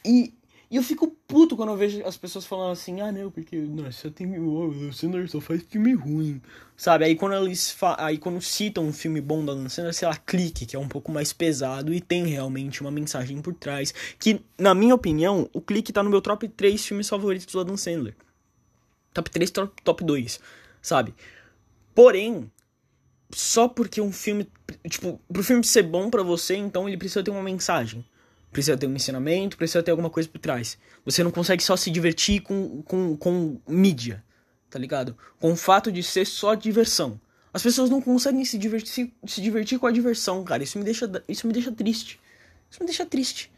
E e eu fico puto quando eu vejo as pessoas falando assim, ah não, porque nossa, tem o Sandler só faz filme ruim. Sabe? Aí quando eles aí quando citam um filme bom da Adam Sandler, sei lá, clique, que é um pouco mais pesado e tem realmente uma mensagem por trás. Que, na minha opinião, o clique tá no meu top 3 filmes favoritos do Adam Sandler. Top 3, top, top 2, sabe? Porém, só porque um filme. Tipo, pro filme ser bom para você, então ele precisa ter uma mensagem precisa ter um ensinamento, precisa ter alguma coisa por trás. Você não consegue só se divertir com, com, com mídia, tá ligado? Com o fato de ser só diversão. As pessoas não conseguem se divertir, se divertir com a diversão, cara. Isso me deixa, isso me deixa triste. Isso me deixa triste.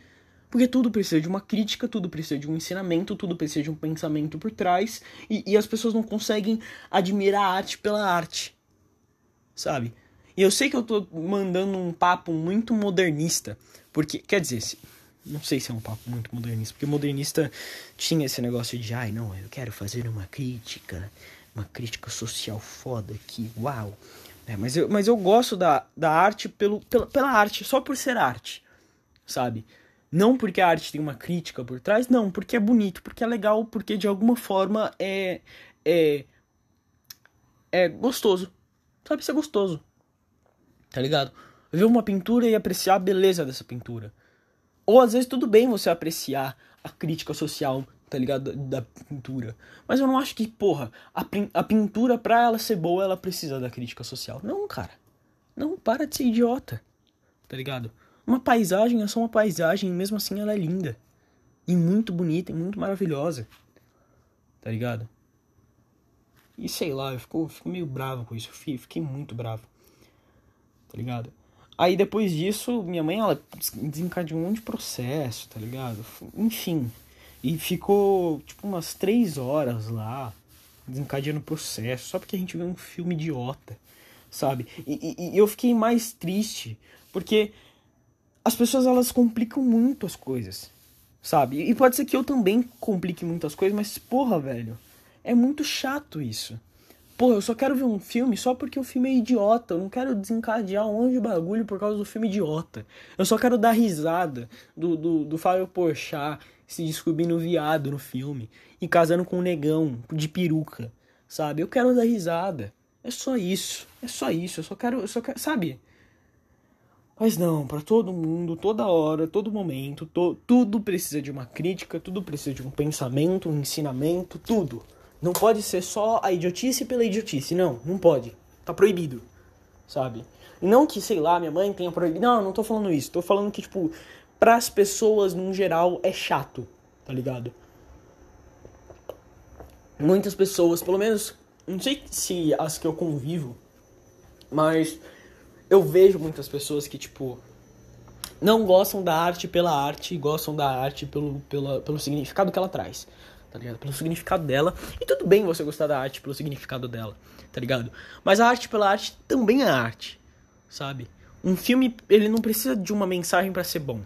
Porque tudo precisa de uma crítica, tudo precisa de um ensinamento, tudo precisa de um pensamento por trás. E, e as pessoas não conseguem admirar a arte pela arte. Sabe? E eu sei que eu tô mandando um papo muito modernista. Porque, quer dizer, não sei se é um papo muito modernista, porque modernista tinha esse negócio de, ai, não, eu quero fazer uma crítica, uma crítica social foda aqui, uau. É, mas, eu, mas eu gosto da, da arte pelo, pela, pela arte, só por ser arte, sabe? Não porque a arte tem uma crítica por trás, não, porque é bonito, porque é legal, porque de alguma forma é. é. é gostoso. Sabe, ser é gostoso. Tá ligado? ver uma pintura e apreciar a beleza dessa pintura. Ou às vezes tudo bem você apreciar a crítica social, tá ligado? Da, da pintura. Mas eu não acho que, porra, a, a pintura, pra ela ser boa, ela precisa da crítica social. Não, cara. Não, para de ser idiota. Tá ligado? Uma paisagem é só uma paisagem e mesmo assim ela é linda. E muito bonita e muito maravilhosa. Tá ligado? E sei lá, eu fico, fico meio bravo com isso. Eu fiquei muito bravo. tá ligado? Aí depois disso, minha mãe, ela desencadeou um monte de processo, tá ligado? Enfim. E ficou, tipo, umas três horas lá, desencadeando processo, só porque a gente viu um filme idiota, sabe? E, e, e eu fiquei mais triste, porque as pessoas, elas complicam muito as coisas, sabe? E pode ser que eu também complique muitas coisas, mas, porra, velho, é muito chato isso. Pô, eu só quero ver um filme só porque o filme é idiota. Eu não quero desencadear um monte de bagulho por causa do filme idiota. Eu só quero dar risada do, do, do Fábio Porchat se descobrindo viado no filme e casando com um negão de peruca, sabe? Eu quero dar risada. É só isso. É só isso. Eu só quero, eu só quero, sabe? Mas não, para todo mundo, toda hora, todo momento, to, tudo precisa de uma crítica, tudo precisa de um pensamento, um ensinamento, tudo. Não pode ser só a idiotice pela idiotice. Não, não pode. Tá proibido. Sabe? Não que, sei lá, minha mãe tenha proibido. Não, não tô falando isso. Tô falando que, tipo, pras pessoas, num geral, é chato. Tá ligado? Muitas pessoas, pelo menos, não sei se as que eu convivo, mas eu vejo muitas pessoas que, tipo, não gostam da arte pela arte, gostam da arte pelo, pela, pelo significado que ela traz tá ligado? Pelo significado dela. E tudo bem você gostar da arte pelo significado dela, tá ligado? Mas a arte pela arte também é arte, sabe? Um filme, ele não precisa de uma mensagem para ser bom,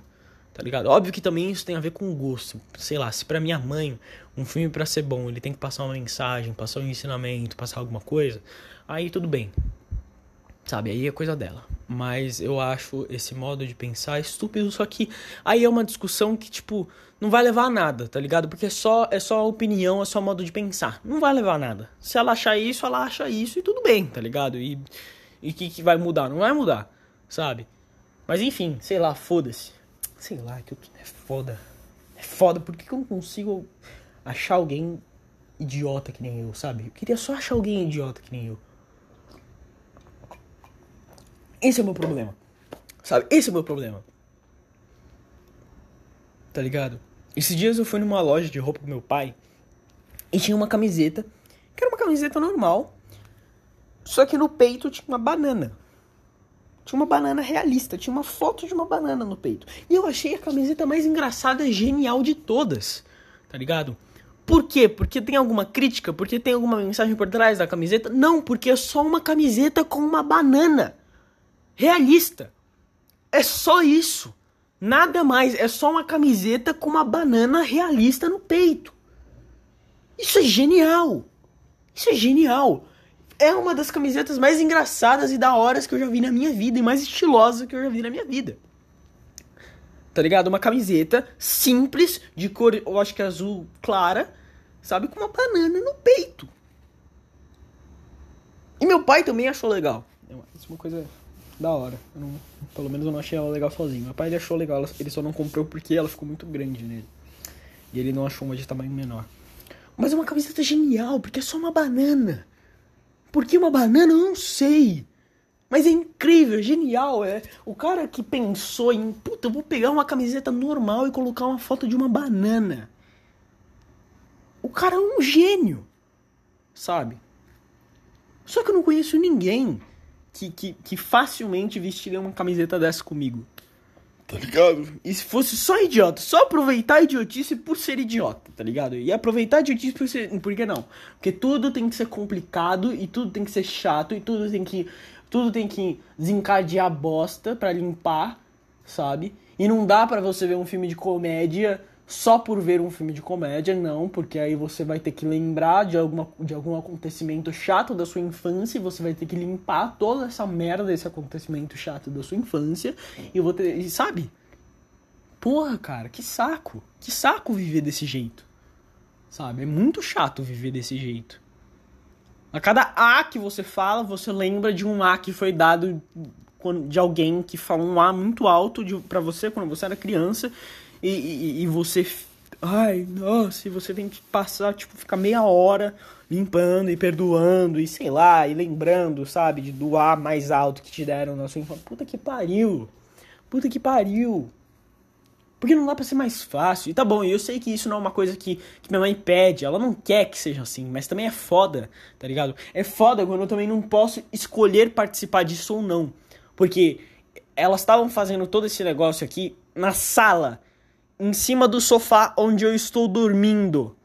tá ligado? Óbvio que também isso tem a ver com gosto. Sei lá, se pra minha mãe um filme para ser bom, ele tem que passar uma mensagem, passar um ensinamento, passar alguma coisa, aí tudo bem. Sabe, aí é coisa dela. Mas eu acho esse modo de pensar estúpido, só que aí é uma discussão que, tipo, não vai levar a nada, tá ligado? Porque é só, é só opinião, é só modo de pensar. Não vai levar a nada. Se ela achar isso, ela acha isso e tudo bem, tá ligado? E o que, que vai mudar? Não vai mudar, sabe? Mas enfim, sei lá, foda-se. Sei lá, que é foda. É foda, por que, que eu não consigo achar alguém idiota que nem eu, sabe? Eu queria só achar alguém idiota que nem eu. Esse é o meu problema. Sabe? Esse é o meu problema. Tá ligado? Esses dias eu fui numa loja de roupa com meu pai e tinha uma camiseta, que era uma camiseta normal, só que no peito tinha uma banana. Tinha uma banana realista, tinha uma foto de uma banana no peito. E eu achei a camiseta mais engraçada genial de todas, tá ligado? Por quê? Porque tem alguma crítica? Porque tem alguma mensagem por trás da camiseta? Não, porque é só uma camiseta com uma banana realista. É só isso. Nada mais. É só uma camiseta com uma banana realista no peito. Isso é genial. Isso é genial. É uma das camisetas mais engraçadas e da horas que eu já vi na minha vida e mais estilosa que eu já vi na minha vida. Tá ligado? Uma camiseta simples, de cor, eu acho que azul clara, sabe? Com uma banana no peito. E meu pai também achou legal. É uma coisa da hora. Não, pelo menos eu não achei ela legal sozinho. Meu pai ele achou legal, ele só não comprou porque ela ficou muito grande nele. E ele não achou uma de tamanho menor. Mas é uma camiseta genial, porque é só uma banana. Por que uma banana? Eu não sei. Mas é incrível, é genial. É o cara que pensou em, puta, eu vou pegar uma camiseta normal e colocar uma foto de uma banana. O cara é um gênio, sabe? Só que eu não conheço ninguém que, que, que facilmente vestiria uma camiseta dessa comigo. Tá ligado? E se fosse só idiota, só aproveitar a idiotice por ser idiota, tá ligado? E aproveitar a idiotice por ser. Por que não? Porque tudo tem que ser complicado e tudo tem que ser chato e tudo tem que. Tudo tem que desencadear bosta para limpar, sabe? E não dá para você ver um filme de comédia só por ver um filme de comédia, não, porque aí você vai ter que lembrar de, alguma, de algum acontecimento chato da sua infância e você vai ter que limpar toda essa merda desse acontecimento chato da sua infância e vou ter, e sabe? Porra, cara, que saco. Que saco viver desse jeito. Sabe? É muito chato viver desse jeito. A cada A que você fala, você lembra de um A que foi dado de alguém que falou um A muito alto para você quando você era criança e, e, e você. Ai, nossa, e você tem que passar, tipo, ficar meia hora limpando e perdoando e sei lá, e lembrando, sabe, de doar mais alto que te deram na sua infância. Puta que pariu! Puta que pariu! Porque não dá pra ser mais fácil. E tá bom, eu sei que isso não é uma coisa que, que minha mãe pede, ela não quer que seja assim, mas também é foda, tá ligado? É foda quando eu também não posso escolher participar disso ou não. Porque elas estavam fazendo todo esse negócio aqui na sala, em cima do sofá onde eu estou dormindo.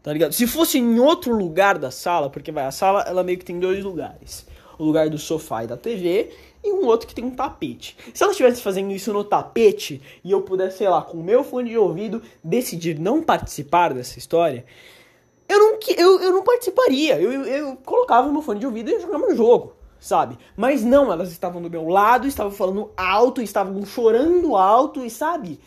Tá ligado? Se fosse em outro lugar da sala, porque vai, a sala ela meio que tem dois lugares. O lugar do sofá e da TV e um outro que tem um tapete. Se ela estivesse fazendo isso no tapete e eu pudesse, sei lá, com o meu fone de ouvido decidir não participar dessa história, eu não, eu, eu não participaria. Eu, eu, eu colocava meu fone de ouvido e jogava o jogo, sabe? Mas não, elas estavam do meu lado, estavam falando alto, estavam chorando alto, e sabe?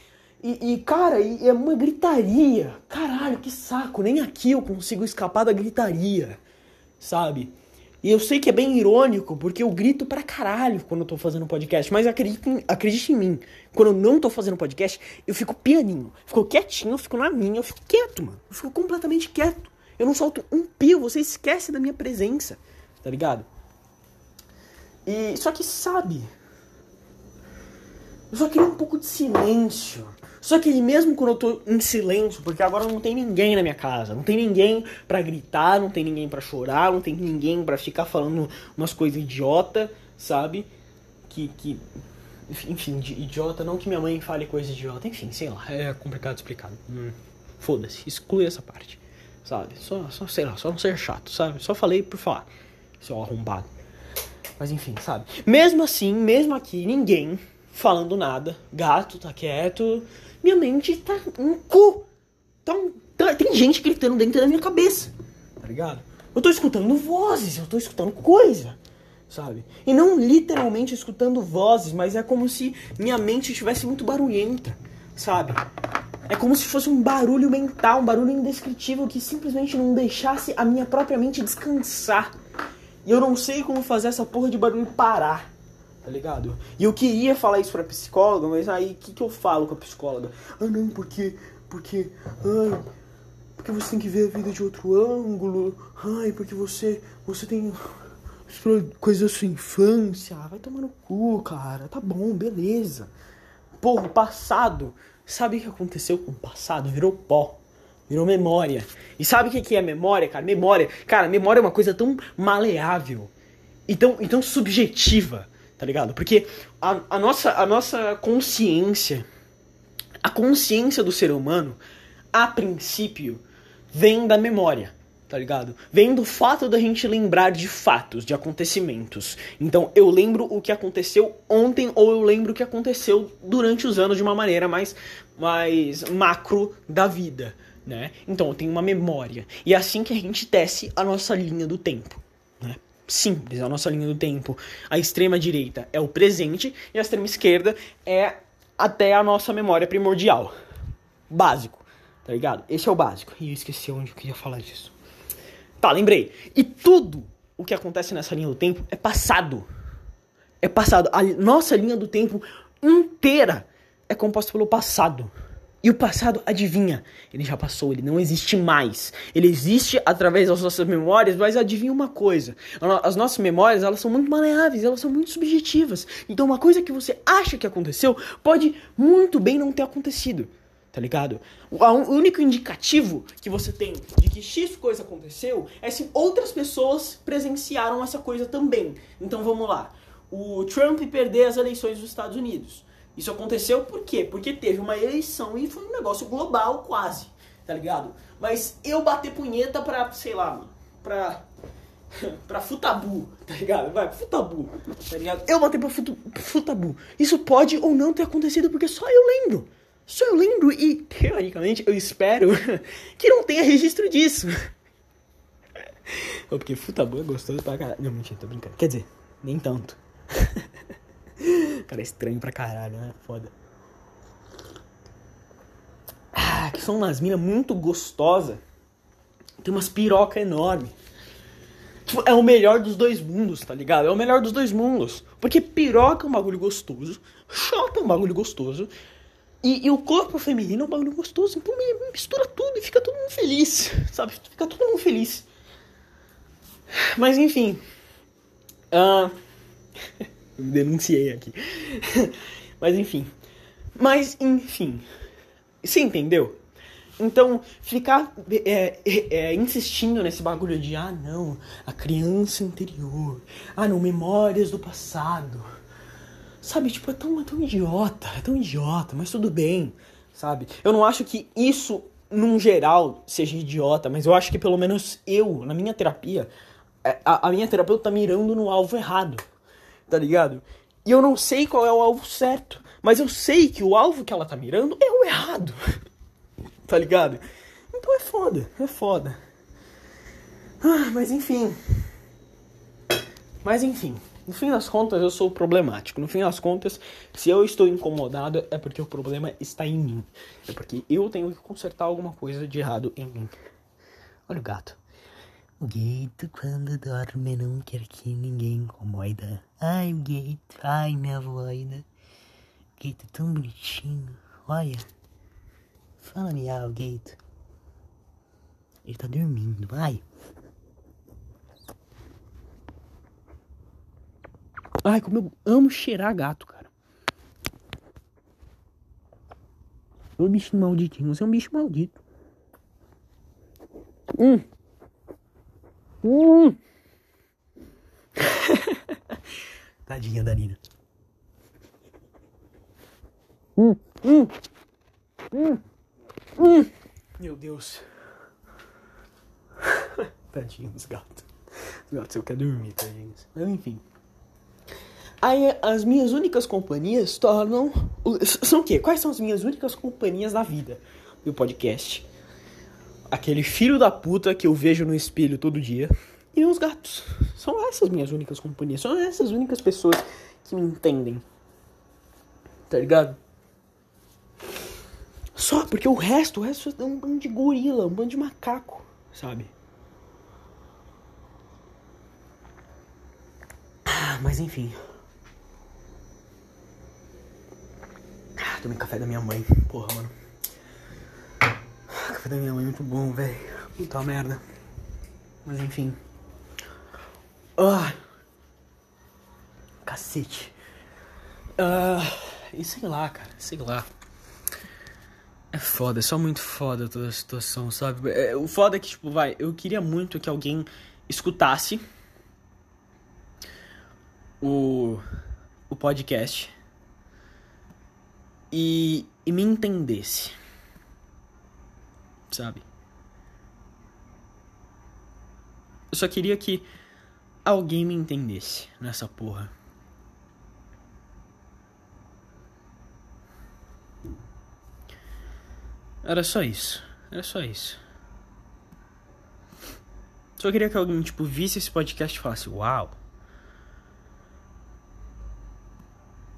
E, e, cara, e é uma gritaria. Caralho, que saco. Nem aqui eu consigo escapar da gritaria, sabe? E eu sei que é bem irônico, porque eu grito pra caralho quando eu tô fazendo podcast. Mas acredite em, acredite em mim. Quando eu não tô fazendo podcast, eu fico pianinho. Fico quietinho, eu fico na minha, eu fico quieto, mano. Eu fico completamente quieto. Eu não solto um pio, você esquece da minha presença. Tá ligado? E. Só que sabe. Eu só queria um pouco de silêncio. Só que mesmo quando eu tô em silêncio, porque agora não tem ninguém na minha casa, não tem ninguém para gritar, não tem ninguém para chorar, não tem ninguém para ficar falando umas coisas idiota, sabe? Que, que enfim, idiota, não que minha mãe fale coisa idiota, enfim, sei lá, é complicado explicar. Hum, Foda-se, exclui essa parte, sabe? Só, só, sei lá, só não ser chato, sabe? Só falei por falar, seu arrombado. Mas enfim, sabe? Mesmo assim, mesmo aqui, ninguém falando nada, gato tá quieto, minha mente tá um cu. Tá um, tá, tem gente gritando dentro da minha cabeça. Tá ligado? Eu tô escutando vozes, eu tô escutando coisa. Sabe? E não literalmente escutando vozes, mas é como se minha mente estivesse muito barulhenta. Sabe? É como se fosse um barulho mental, um barulho indescritível que simplesmente não deixasse a minha própria mente descansar. E eu não sei como fazer essa porra de barulho parar tá ligado? E eu queria falar isso pra psicóloga, mas aí o que, que eu falo com a psicóloga? Ah, não, porque. Porque. Ai. Porque você tem que ver a vida de outro ângulo. Ai, porque você. Você tem. Coisas da sua infância. Vai tomar no cu, cara. Tá bom, beleza. Porra, passado. Sabe o que aconteceu com o passado? Virou pó. Virou memória. E sabe o que é memória, cara? Memória. Cara, memória é uma coisa tão maleável. E tão, e tão subjetiva tá ligado? Porque a, a, nossa, a nossa consciência, a consciência do ser humano, a princípio, vem da memória, tá ligado? Vem do fato da gente lembrar de fatos, de acontecimentos. Então, eu lembro o que aconteceu ontem ou eu lembro o que aconteceu durante os anos de uma maneira mais, mais macro da vida, né? Então, eu tenho uma memória. E é assim que a gente tece a nossa linha do tempo, simples, a nossa linha do tempo. A extrema direita é o presente e a extrema esquerda é até a nossa memória primordial. Básico, tá ligado? Esse é o básico. E eu esqueci onde eu queria falar disso. Tá, lembrei. E tudo o que acontece nessa linha do tempo é passado. É passado. A nossa linha do tempo inteira é composta pelo passado. E o passado, adivinha, ele já passou, ele não existe mais. Ele existe através das nossas memórias, mas adivinha uma coisa. As nossas memórias, elas são muito maleáveis, elas são muito subjetivas. Então uma coisa que você acha que aconteceu, pode muito bem não ter acontecido. Tá ligado? O único indicativo que você tem de que X coisa aconteceu é se outras pessoas presenciaram essa coisa também. Então vamos lá. O Trump perder as eleições dos Estados Unidos. Isso aconteceu por quê? Porque teve uma eleição e foi um negócio global quase, tá ligado? Mas eu bater punheta pra, sei lá, mano, pra. pra futabu, tá ligado? Vai, futabu, tá ligado? Eu bater pra futu, futabu. Isso pode ou não ter acontecido porque só eu lembro. Só eu lembro e, teoricamente, eu espero que não tenha registro disso. porque futabu é gostoso pra caralho. Não, mentira, tô brincando. Quer dizer, nem tanto. Cara, é estranho pra caralho, né? Foda. Ah, que são umas minas muito gostosas. Tem umas piroca enorme. Tipo, é o melhor dos dois mundos, tá ligado? É o melhor dos dois mundos. Porque piroca é um bagulho gostoso, chota é um bagulho gostoso, e, e, o corpo feminino é um bagulho gostoso. Então mistura tudo e fica todo mundo feliz, sabe? Fica todo mundo feliz. Mas enfim. Uh... denunciei aqui. Mas enfim. Mas enfim. Você entendeu? Então, ficar é, é, é, insistindo nesse bagulho de ah não, a criança interior, ah não, memórias do passado. Sabe, tipo, é tão, é tão idiota, é tão idiota, mas tudo bem, sabe? Eu não acho que isso, num geral, seja idiota, mas eu acho que pelo menos eu, na minha terapia, é, a, a minha terapeuta tá mirando no alvo errado, tá ligado? E eu não sei qual é o alvo certo, mas eu sei que o alvo que ela tá mirando é o errado, tá ligado? Então é foda, é foda. Ah, mas enfim. Mas enfim. No fim das contas, eu sou problemático. No fim das contas, se eu estou incomodado, é porque o problema está em mim. É porque eu tenho que consertar alguma coisa de errado em mim. Olha o gato. O gato, quando dorme, não quer que ninguém incomoda. Ai, o gato, ai, minha voida. O gato é tão bonitinho. Olha. Fala miau, gato. Ele tá dormindo, vai. Ai, como eu amo cheirar gato, cara. Ô bichinho malditinho, você é um bicho maldito. Hum. Hum. Tadinha da Nina. Hum, hum. Hum. Hum. Meu Deus. Tadinho dos gatos. Os gatos eu quero dormir, tadinhos. Mas enfim. Aí as minhas únicas companhias tornam. São o quê? Quais são as minhas únicas companhias na vida? Do podcast. Aquele filho da puta que eu vejo no espelho todo dia. E os gatos. São essas minhas únicas companhias. São essas únicas pessoas que me entendem. Tá ligado? Só porque o resto, o resto é um bando de gorila, um bando de macaco, sabe? Ah, mas enfim. Tomei café da minha mãe. Porra, mano. Café da minha mãe muito bom, velho. Puta merda. Mas enfim. Ah. Cacete. Ah. E sei lá, cara. Sei lá. É foda, é só muito foda toda a situação, sabe? É, o foda é que, tipo, vai, eu queria muito que alguém escutasse o, o podcast e, e me entendesse. Sabe? Eu só queria que alguém me entendesse nessa porra. Era só isso. Era só isso. Só queria que alguém, tipo, visse esse podcast e falasse: Uau!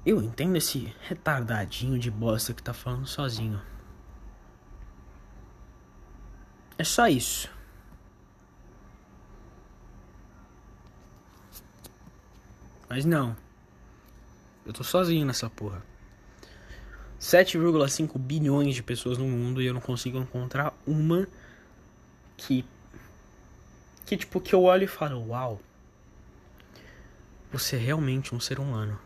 Eu entendo esse retardadinho de bosta que tá falando sozinho. É só isso. Mas não. Eu tô sozinho nessa porra. 7,5 bilhões de pessoas no mundo e eu não consigo encontrar uma que que tipo que eu olho e falo, uau. Você é realmente um ser humano.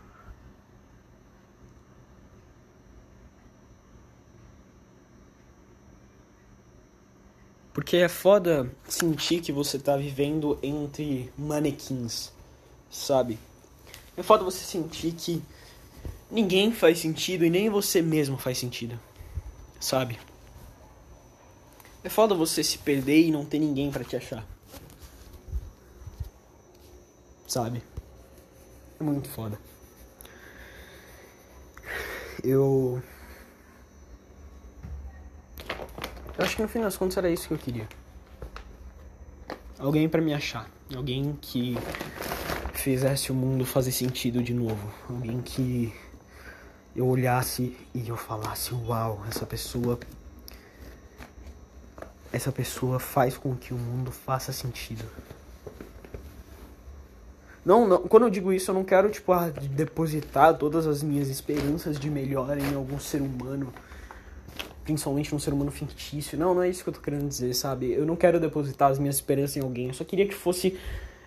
Porque é foda sentir que você tá vivendo entre manequins, sabe? É foda você sentir que ninguém faz sentido e nem você mesmo faz sentido, sabe? É foda você se perder e não ter ninguém para te achar. Sabe? É muito foda. Eu Eu acho que no fim das contas era isso que eu queria. Alguém para me achar. Alguém que fizesse o mundo fazer sentido de novo. Alguém que eu olhasse e eu falasse: Uau, essa pessoa. Essa pessoa faz com que o mundo faça sentido. Não, não, quando eu digo isso, eu não quero, tipo, ah, depositar todas as minhas esperanças de melhora em algum ser humano principalmente num ser humano fictício. Não, não é isso que eu tô querendo dizer, sabe? Eu não quero depositar as minhas esperanças em alguém. Eu só queria que fosse.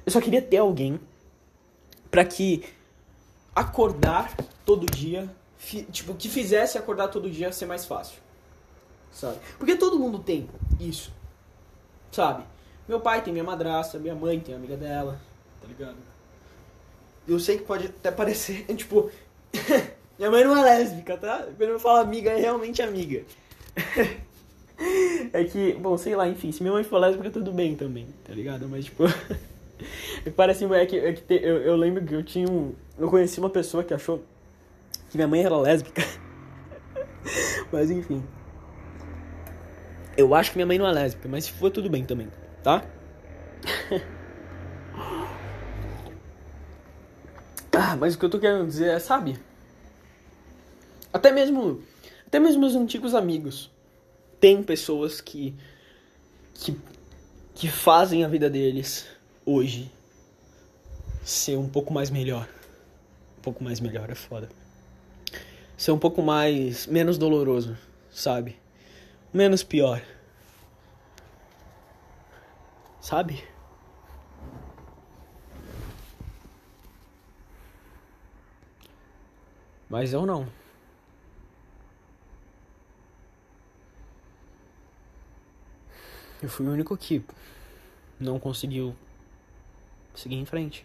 Eu só queria ter alguém para que acordar todo dia, tipo, que fizesse acordar todo dia ser mais fácil. Sabe? Porque todo mundo tem isso. Sabe? Meu pai tem minha madrasta, minha mãe tem amiga dela, tá ligado? Eu sei que pode até parecer, tipo, minha mãe não é lésbica, tá? Quando eu falo amiga, é realmente amiga. é que, bom, sei lá, enfim, se minha mãe for lésbica, tudo bem também, tá ligado? Mas, tipo. Parece é que, é que te, eu, eu lembro que eu tinha um. Eu conheci uma pessoa que achou que minha mãe era lésbica. mas enfim. Eu acho que minha mãe não é lésbica, mas se for tudo bem também, tá? ah, mas o que eu tô querendo dizer é, sabe? Até mesmo. Até mesmo meus antigos amigos. Tem pessoas que. que. que fazem a vida deles hoje ser um pouco mais melhor. Um pouco mais melhor é foda. Ser um pouco mais. menos doloroso, sabe? Menos pior. Sabe? Mas eu não. Eu fui o único que não conseguiu seguir em frente.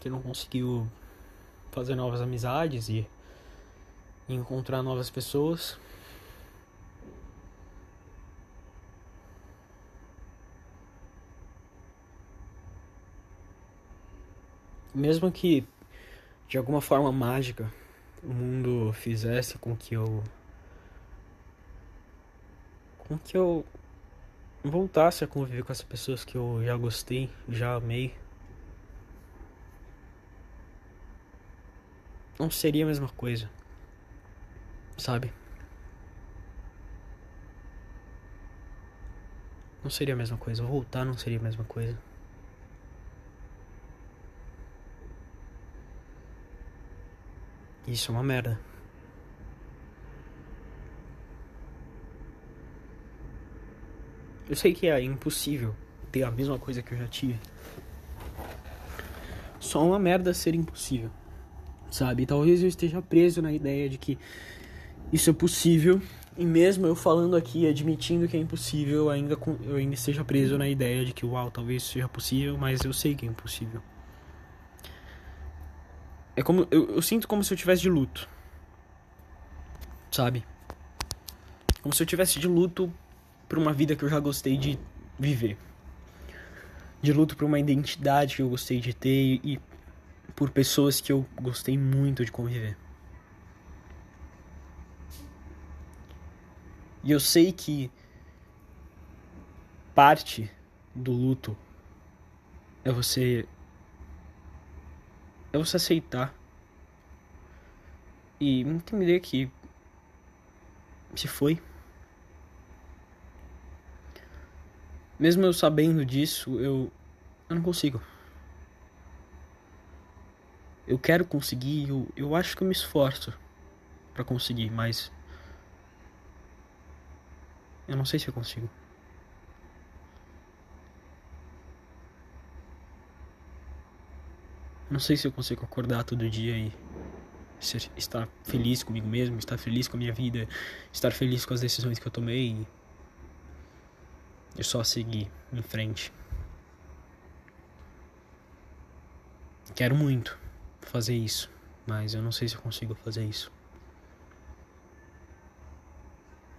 Que não conseguiu fazer novas amizades e encontrar novas pessoas. Mesmo que de alguma forma mágica o mundo fizesse com que eu com que eu voltasse a conviver com essas pessoas que eu já gostei, já amei. Não seria a mesma coisa. Sabe? Não seria a mesma coisa. Voltar não seria a mesma coisa. Isso é uma merda. Eu sei que é impossível ter a mesma coisa que eu já tive. Só uma merda ser impossível. Sabe? Talvez eu esteja preso na ideia de que isso é possível. E mesmo eu falando aqui, admitindo que é impossível, eu ainda, eu ainda esteja preso na ideia de que, uau, talvez isso seja possível, mas eu sei que é impossível. É como. Eu, eu sinto como se eu tivesse de luto. Sabe? Como se eu tivesse de luto por uma vida que eu já gostei de viver. De luto por uma identidade que eu gostei de ter e por pessoas que eu gostei muito de conviver. E eu sei que parte do luto é você é você aceitar e entender que se foi Mesmo eu sabendo disso, eu, eu não consigo. Eu quero conseguir, eu, eu acho que eu me esforço para conseguir, mas eu não sei se eu consigo. Não sei se eu consigo acordar todo dia e estar feliz comigo mesmo, estar feliz com a minha vida, estar feliz com as decisões que eu tomei e só seguir em frente. Quero muito fazer isso, mas eu não sei se eu consigo fazer isso.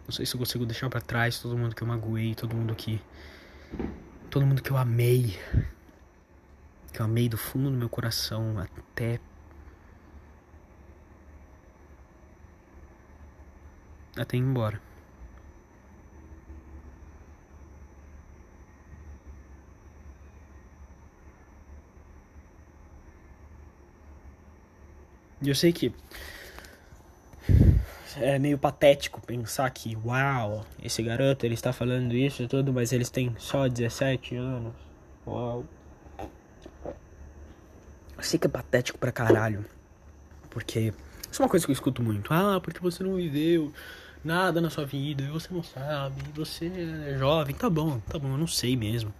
Não sei se eu consigo deixar para trás todo mundo que eu magoei, todo mundo que todo mundo que eu amei, que eu amei do fundo do meu coração até até ir embora. E eu sei que é meio patético pensar que, uau, esse garoto ele está falando isso e tudo, mas eles têm só 17 anos. Uau. Eu sei que é patético pra caralho. Porque isso é uma coisa que eu escuto muito. Ah, porque você não viveu nada na sua vida, você não sabe, você é jovem, tá bom, tá bom, eu não sei mesmo.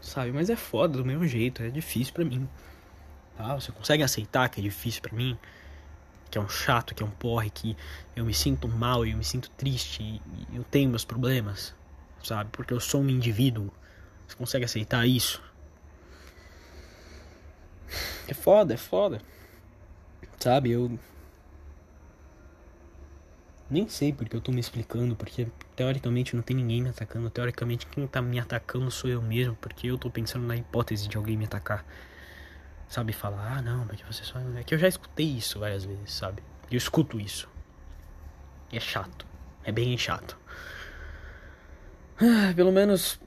Sabe, mas é foda do mesmo jeito, é difícil para mim. Tá? Você consegue aceitar que é difícil para mim? Que é um chato, que é um porre, que eu me sinto mal, eu me sinto triste, e eu tenho meus problemas, sabe? Porque eu sou um indivíduo. Você consegue aceitar isso? É foda, é foda. Sabe, eu. Nem sei porque eu tô me explicando, porque teoricamente não tem ninguém me atacando. Teoricamente quem tá me atacando sou eu mesmo, porque eu tô pensando na hipótese de alguém me atacar. Sabe, falar, ah não, porque você só. É que eu já escutei isso várias vezes, sabe? Eu escuto isso. E é chato. É bem chato. Ah, pelo menos.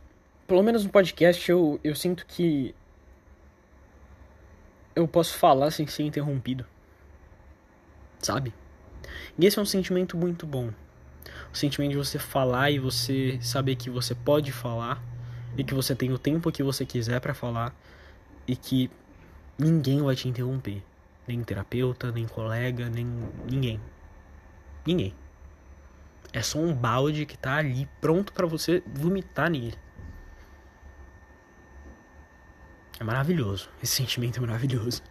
Pelo menos no podcast eu, eu sinto que. Eu posso falar sem ser interrompido. Sabe? E esse é um sentimento muito bom. O sentimento de você falar e você saber que você pode falar e que você tem o tempo que você quiser para falar e que ninguém vai te interromper, nem terapeuta, nem colega, nem ninguém. Ninguém. É só um balde que tá ali pronto para você vomitar nele. É maravilhoso. Esse sentimento é maravilhoso.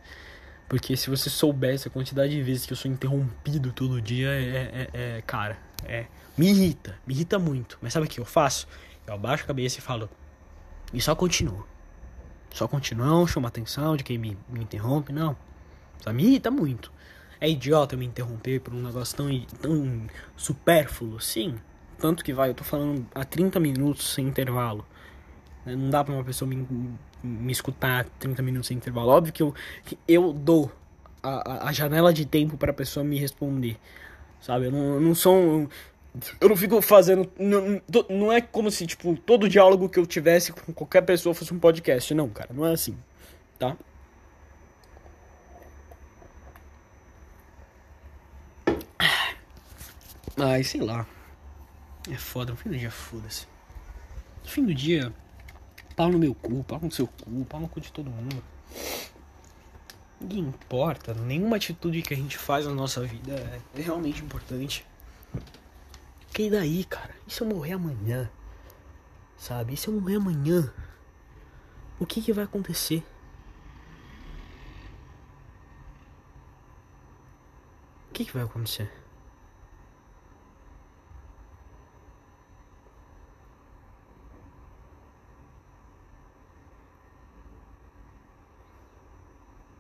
Porque se você soubesse a quantidade de vezes que eu sou interrompido todo dia, é, é, é, cara, é. Me irrita, me irrita muito. Mas sabe o que eu faço? Eu abaixo a cabeça e falo. E só continuo. Só continuo, não chama atenção de quem me, me interrompe, não. Só me irrita muito. É idiota me interromper por um negócio tão, tão supérfluo, sim. Tanto que vai, eu tô falando há 30 minutos sem intervalo. Não dá pra uma pessoa me, me escutar 30 minutos sem intervalo. Óbvio que eu, que eu dou a, a janela de tempo para a pessoa me responder. Sabe? Eu não, eu não sou um, eu não fico fazendo. Não, não é como se, tipo, todo diálogo que eu tivesse com qualquer pessoa fosse um podcast. Não, cara, não é assim. Tá? Mas, sei lá. É foda, no fim do dia, foda-se. No fim do dia, pau no meu cu, pau no seu cu, pau no cu de todo mundo. Ninguém importa, nenhuma atitude que a gente faz na nossa vida é realmente importante. Que daí, cara? E se eu morrer amanhã? Sabe? E se eu morrer amanhã? O que que vai acontecer? O que que vai acontecer?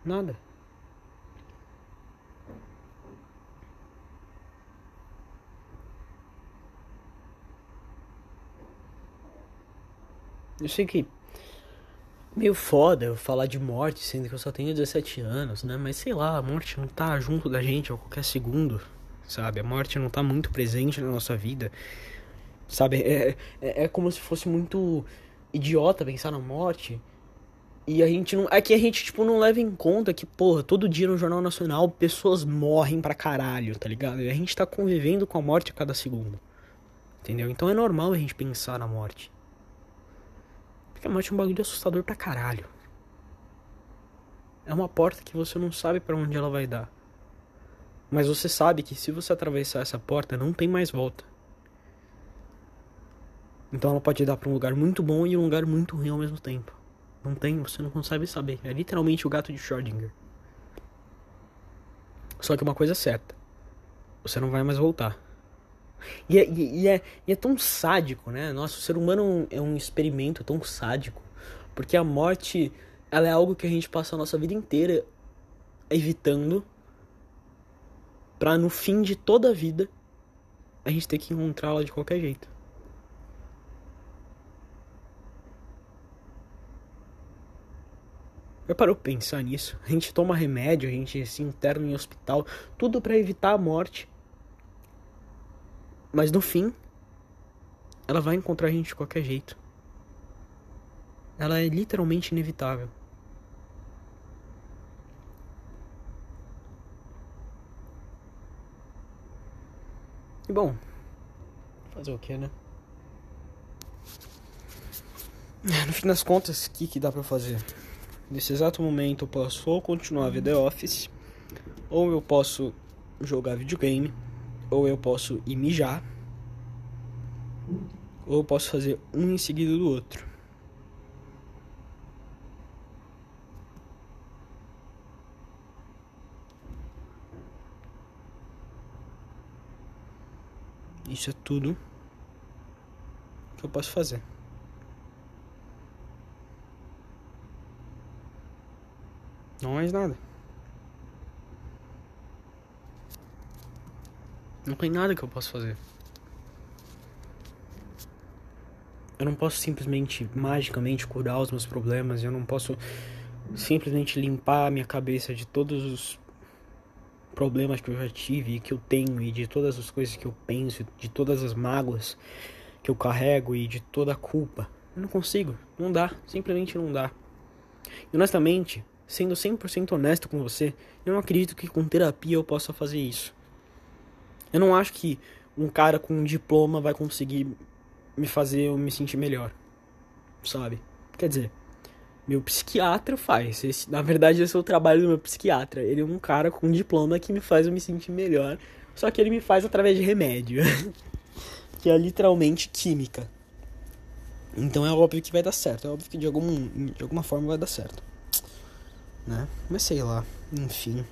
Nada. Eu sei que meio foda eu falar de morte, sendo que eu só tenho 17 anos, né? Mas sei lá, a morte não tá junto da gente a qualquer segundo, sabe? A morte não tá muito presente na nossa vida, sabe? É, é, é como se fosse muito idiota pensar na morte e a gente não. É que a gente, tipo, não leva em conta que, porra, todo dia no Jornal Nacional pessoas morrem pra caralho, tá ligado? E a gente tá convivendo com a morte a cada segundo. Entendeu? Então é normal a gente pensar na morte. Morte é um bagulho assustador pra caralho. É uma porta que você não sabe para onde ela vai dar. Mas você sabe que se você atravessar essa porta, não tem mais volta. Então ela pode dar para um lugar muito bom e um lugar muito ruim ao mesmo tempo. Não tem, você não consegue saber. É literalmente o gato de Schrödinger. Só que uma coisa é certa: você não vai mais voltar. E é, e, é, e é tão sádico, né? Nossa, o ser humano é um experimento tão sádico. Porque a morte, ela é algo que a gente passa a nossa vida inteira evitando. Pra no fim de toda a vida a gente ter que encontrá-la de qualquer jeito. Já parou pra pensar nisso? A gente toma remédio, a gente se interna em hospital, tudo para evitar a morte. Mas no fim, ela vai encontrar a gente de qualquer jeito. Ela é literalmente inevitável. E bom, fazer o que, né? No fim das contas, o que, que dá pra fazer? Nesse exato momento eu posso ou continuar a The Office, ou eu posso jogar videogame, ou eu posso ir mijar, ou eu posso fazer um em seguida do outro. Isso é tudo que eu posso fazer. Não mais nada. Não tem nada que eu possa fazer. Eu não posso simplesmente, magicamente, curar os meus problemas. Eu não posso simplesmente limpar a minha cabeça de todos os problemas que eu já tive e que eu tenho e de todas as coisas que eu penso, de todas as mágoas que eu carrego e de toda a culpa. Eu não consigo, não dá, simplesmente não dá. E honestamente, sendo 100% honesto com você, eu não acredito que com terapia eu possa fazer isso. Eu não acho que um cara com um diploma vai conseguir me fazer eu me sentir melhor. Sabe? Quer dizer, meu psiquiatra faz. Esse, na verdade, esse é o trabalho do meu psiquiatra. Ele é um cara com um diploma que me faz eu me sentir melhor. Só que ele me faz através de remédio. que é literalmente química. Então é óbvio que vai dar certo. É óbvio que de, algum, de alguma forma vai dar certo. Né? Mas sei lá. Enfim.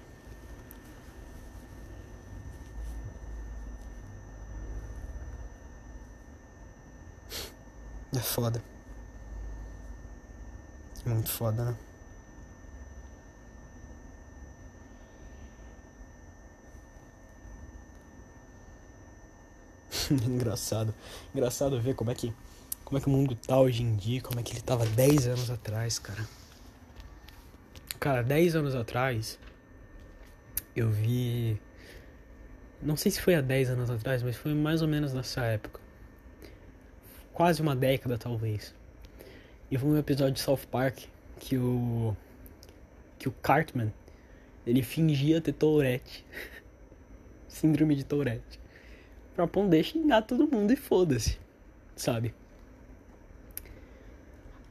É foda. Muito foda, né? Engraçado. Engraçado ver como é que como é que o mundo tá hoje em dia, como é que ele tava 10 anos atrás, cara. Cara, 10 anos atrás eu vi não sei se foi há 10 anos atrás, mas foi mais ou menos nessa época quase uma década talvez. E foi um episódio de South Park que o que o Cartman ele fingia ter Tourette. Síndrome de Tourette. Pra poder xingar todo mundo e foda-se. Sabe?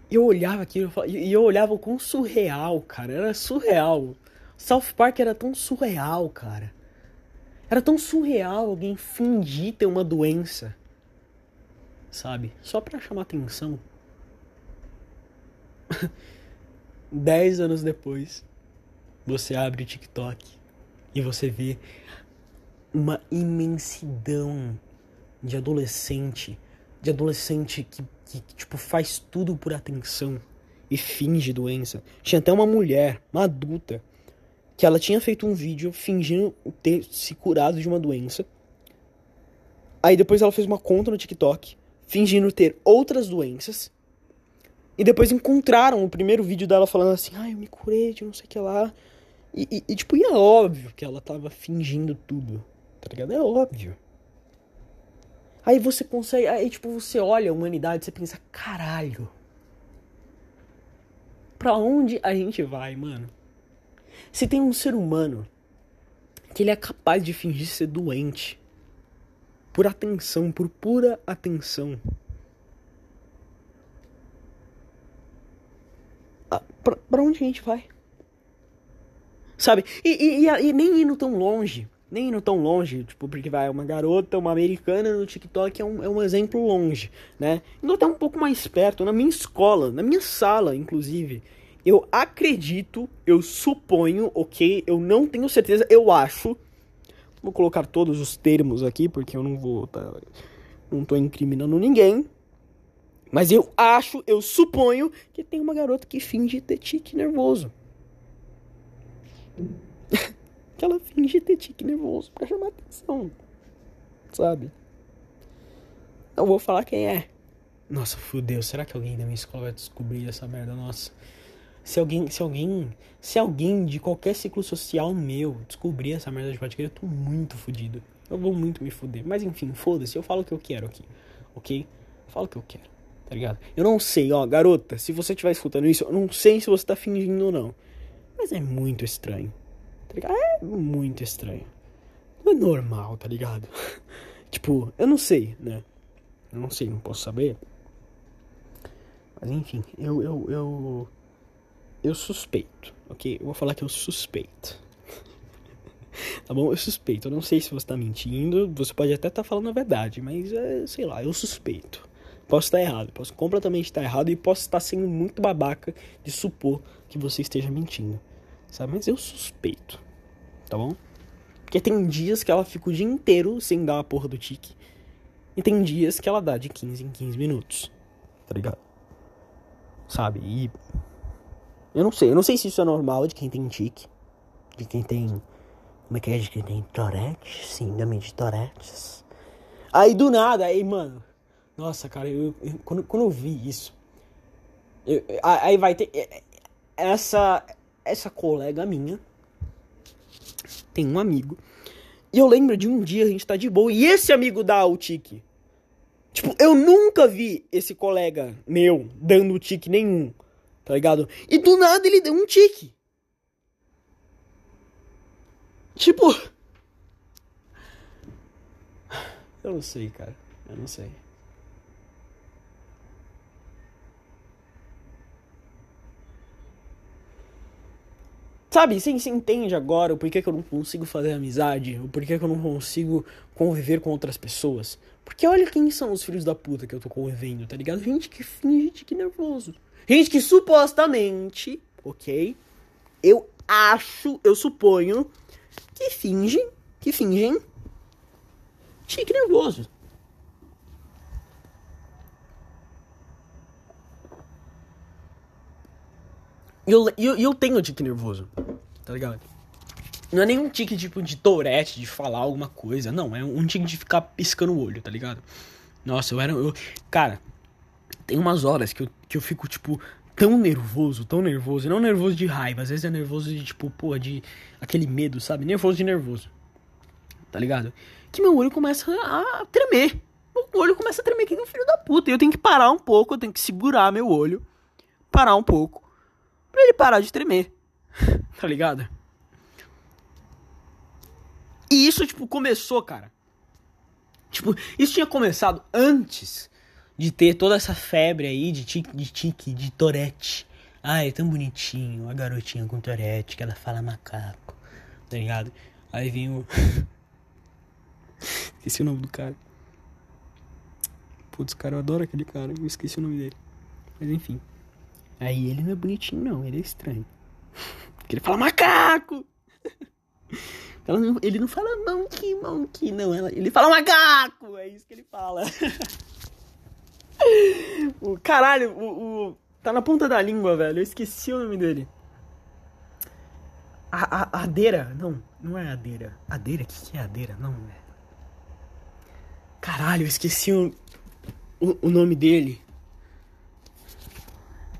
Eu olhava aquilo e eu olhava com surreal, cara. Era surreal. South Park era tão surreal, cara. Era tão surreal alguém fingir ter uma doença sabe? Só pra chamar atenção. Dez anos depois, você abre o TikTok e você vê uma imensidão de adolescente, de adolescente que, que, que tipo faz tudo por atenção e finge doença. Tinha até uma mulher, uma adulta, que ela tinha feito um vídeo fingindo ter se curado de uma doença. Aí depois ela fez uma conta no TikTok fingindo ter outras doenças. E depois encontraram o primeiro vídeo dela falando assim: ai, ah, eu me curei de não sei o que lá. E, e, e, tipo, e é óbvio que ela tava fingindo tudo. Tá ligado? É óbvio. Aí você consegue. Aí, tipo, você olha a humanidade e pensa: caralho. Pra onde a gente vai, mano? Se tem um ser humano que ele é capaz de fingir ser doente por atenção, por pura atenção. Ah, pra onde a gente vai? Sabe? E, e, e, e, nem indo tão longe. Nem indo tão longe, tipo, porque vai uma garota, uma americana no TikTok é um, é um exemplo longe, né? Indo até um pouco mais perto, na minha escola, na minha sala, inclusive. Eu acredito, eu suponho, ok? Eu não tenho certeza, eu acho Vou colocar todos os termos aqui, porque eu não vou. Tá, não tô incriminando ninguém. Mas eu acho, eu suponho que tem uma garota que finge ter tique nervoso. que ela finge ter tique nervoso pra chamar atenção. Sabe? Eu vou falar quem é. Nossa, fudeu. Será que alguém da minha escola vai descobrir essa merda? Nossa. Se alguém, se alguém, se alguém de qualquer ciclo social meu descobrir essa merda de podcast, eu tô muito fudido. Eu vou muito me fuder. Mas enfim, foda-se, eu falo o que eu quero aqui, ok? Eu falo o que eu quero, tá ligado? Eu não sei, ó, garota, se você estiver escutando isso, eu não sei se você tá fingindo ou não. Mas é muito estranho, tá ligado? É muito estranho. Não é normal, tá ligado? tipo, eu não sei, né? Eu não sei, não posso saber. Mas enfim, eu, eu, eu eu suspeito, ok? Eu vou falar que eu suspeito. tá bom? Eu suspeito. Eu não sei se você tá mentindo. Você pode até estar tá falando a verdade, mas é, sei lá, eu suspeito. Posso estar errado, posso completamente estar errado e posso estar sendo muito babaca de supor que você esteja mentindo. Sabe? Mas eu suspeito. Tá bom? Porque tem dias que ela fica o dia inteiro sem dar a porra do tique. E tem dias que ela dá de 15 em 15 minutos. Tá ligado? Sabe? E Eu não sei. Eu não sei se isso é normal de quem tem tique. De quem tem. Como é que é? De quem tem Tourette? Síndrome de Tourettes. Aí do nada, aí, mano. Nossa, cara, eu, eu quando, quando eu vi isso. Eu, aí vai ter. Essa. Essa colega minha. Tem um amigo. E eu lembro de um dia a gente tá de boa. E esse amigo dá o tique. Tipo, eu nunca vi esse colega meu dando tique nenhum. Tá ligado? E do nada ele deu um tique. Tipo. Eu não sei, cara. Eu não sei. Sabe, você, você entende agora o porquê que eu não consigo fazer amizade, o porquê que eu não consigo conviver com outras pessoas. Porque olha quem são os filhos da puta que eu tô convivendo, tá ligado? Gente que finge que nervoso. Gente que supostamente, ok? Eu acho, eu suponho que fingem, que fingem tique nervoso. E eu, eu, eu tenho tique nervoso, tá ligado? Não é nenhum tique tipo de tourette, de falar alguma coisa. Não, é um tique de ficar piscando o olho, tá ligado? Nossa, eu era. Eu, cara, tem umas horas que eu, que eu fico, tipo, tão nervoso, tão nervoso. Não nervoso de raiva, às vezes é nervoso de, tipo, pô, de aquele medo, sabe? Nervoso de nervoso. Tá ligado? Que meu olho começa a tremer. O olho começa a tremer que um filho da puta. E eu tenho que parar um pouco, eu tenho que segurar meu olho. Parar um pouco. Pra ele parar de tremer. tá ligado? E isso, tipo, começou, cara. Tipo, isso tinha começado antes de ter toda essa febre aí de tique, de tique, de torete. Ai, é tão bonitinho, a garotinha com torete, que ela fala macaco, tá ligado? Aí vem o. esqueci o nome do cara. Putz, cara, eu adoro aquele cara, eu esqueci o nome dele. Mas enfim. Aí ele não é bonitinho, não, ele é estranho. Porque ele fala macaco! Não, ele não fala monkey, monkey, não. Ele fala macaco! É isso que ele fala. O caralho, o, o, Tá na ponta da língua, velho. Eu esqueci o nome dele. A, a, adeira? Não, não é adeira. Adeira? O que, que é adeira? Não, é. Caralho, eu esqueci o, o, o nome dele.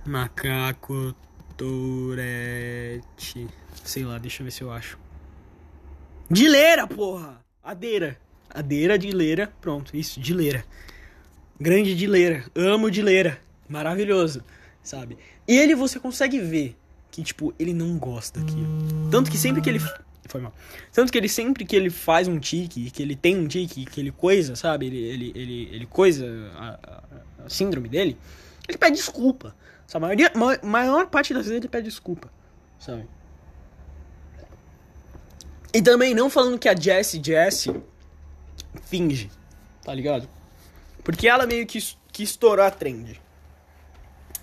Macaco Tourette. Sei lá, deixa eu ver se eu acho. Dileira, porra! Adeira. Adeira, dileira. Pronto, isso, dileira. Grande dileira. Amo dileira. Maravilhoso, sabe? Ele você consegue ver que, tipo, ele não gosta daquilo. Tanto que sempre que ele. Foi mal. Tanto que ele sempre que ele faz um tique, que ele tem um tique, que ele coisa, sabe? Ele, ele, ele, ele coisa a, a, a síndrome dele, ele pede desculpa. A maioria, maior parte das vezes ele pede desculpa, sabe? E também não falando que a Jessie Jessie finge, tá ligado? Porque ela meio que, que estourou a trend.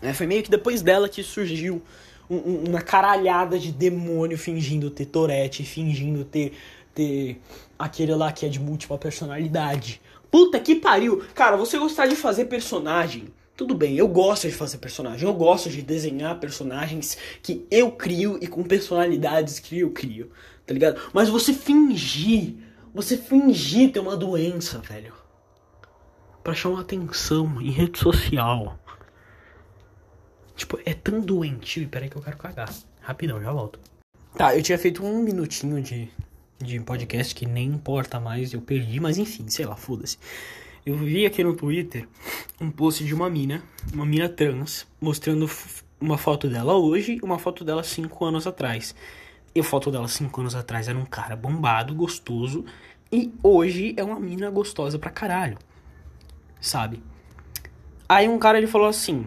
É, foi meio que depois dela que surgiu um, um, uma caralhada de demônio fingindo ter Tourette, fingindo ter, ter aquele lá que é de múltipla personalidade. Puta que pariu! Cara, você gostar de fazer personagem tudo bem, eu gosto de fazer personagem, eu gosto de desenhar personagens que eu crio e com personalidades que eu crio tá ligado? Mas você fingir, você fingir ter uma doença, velho. Pra chamar atenção em rede social. Tipo, é tão doentio. Peraí que eu quero cagar. Rapidão, já volto. Tá, eu tinha feito um minutinho de, de podcast que nem importa mais, eu perdi, mas enfim, sei lá, foda-se. Eu vi aqui no Twitter um post de uma mina, uma mina trans, mostrando uma foto dela hoje e uma foto dela cinco anos atrás. E a foto dela cinco anos atrás era um cara bombado, gostoso. E hoje é uma mina gostosa pra caralho. Sabe? Aí um cara ele falou assim.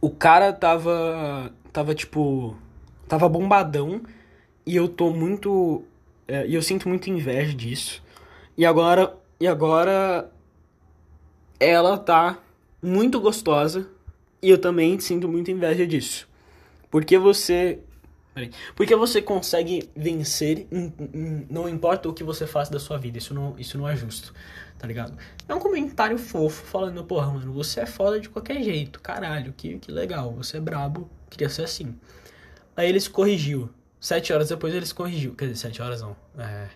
O cara tava. Tava tipo. Tava bombadão. E eu tô muito. É, e eu sinto muita inveja disso. E agora. E agora. Ela tá muito gostosa. E eu também sinto muita inveja disso. Porque você. Porque você consegue vencer, em, em, não importa o que você faça da sua vida. Isso não, isso não é justo, tá ligado? É um comentário fofo falando, porra, mano, você é foda de qualquer jeito. Caralho, que, que legal, você é brabo, queria ser assim. Aí ele se corrigiu. Sete horas depois ele se corrigiu. Quer dizer, sete horas não. É.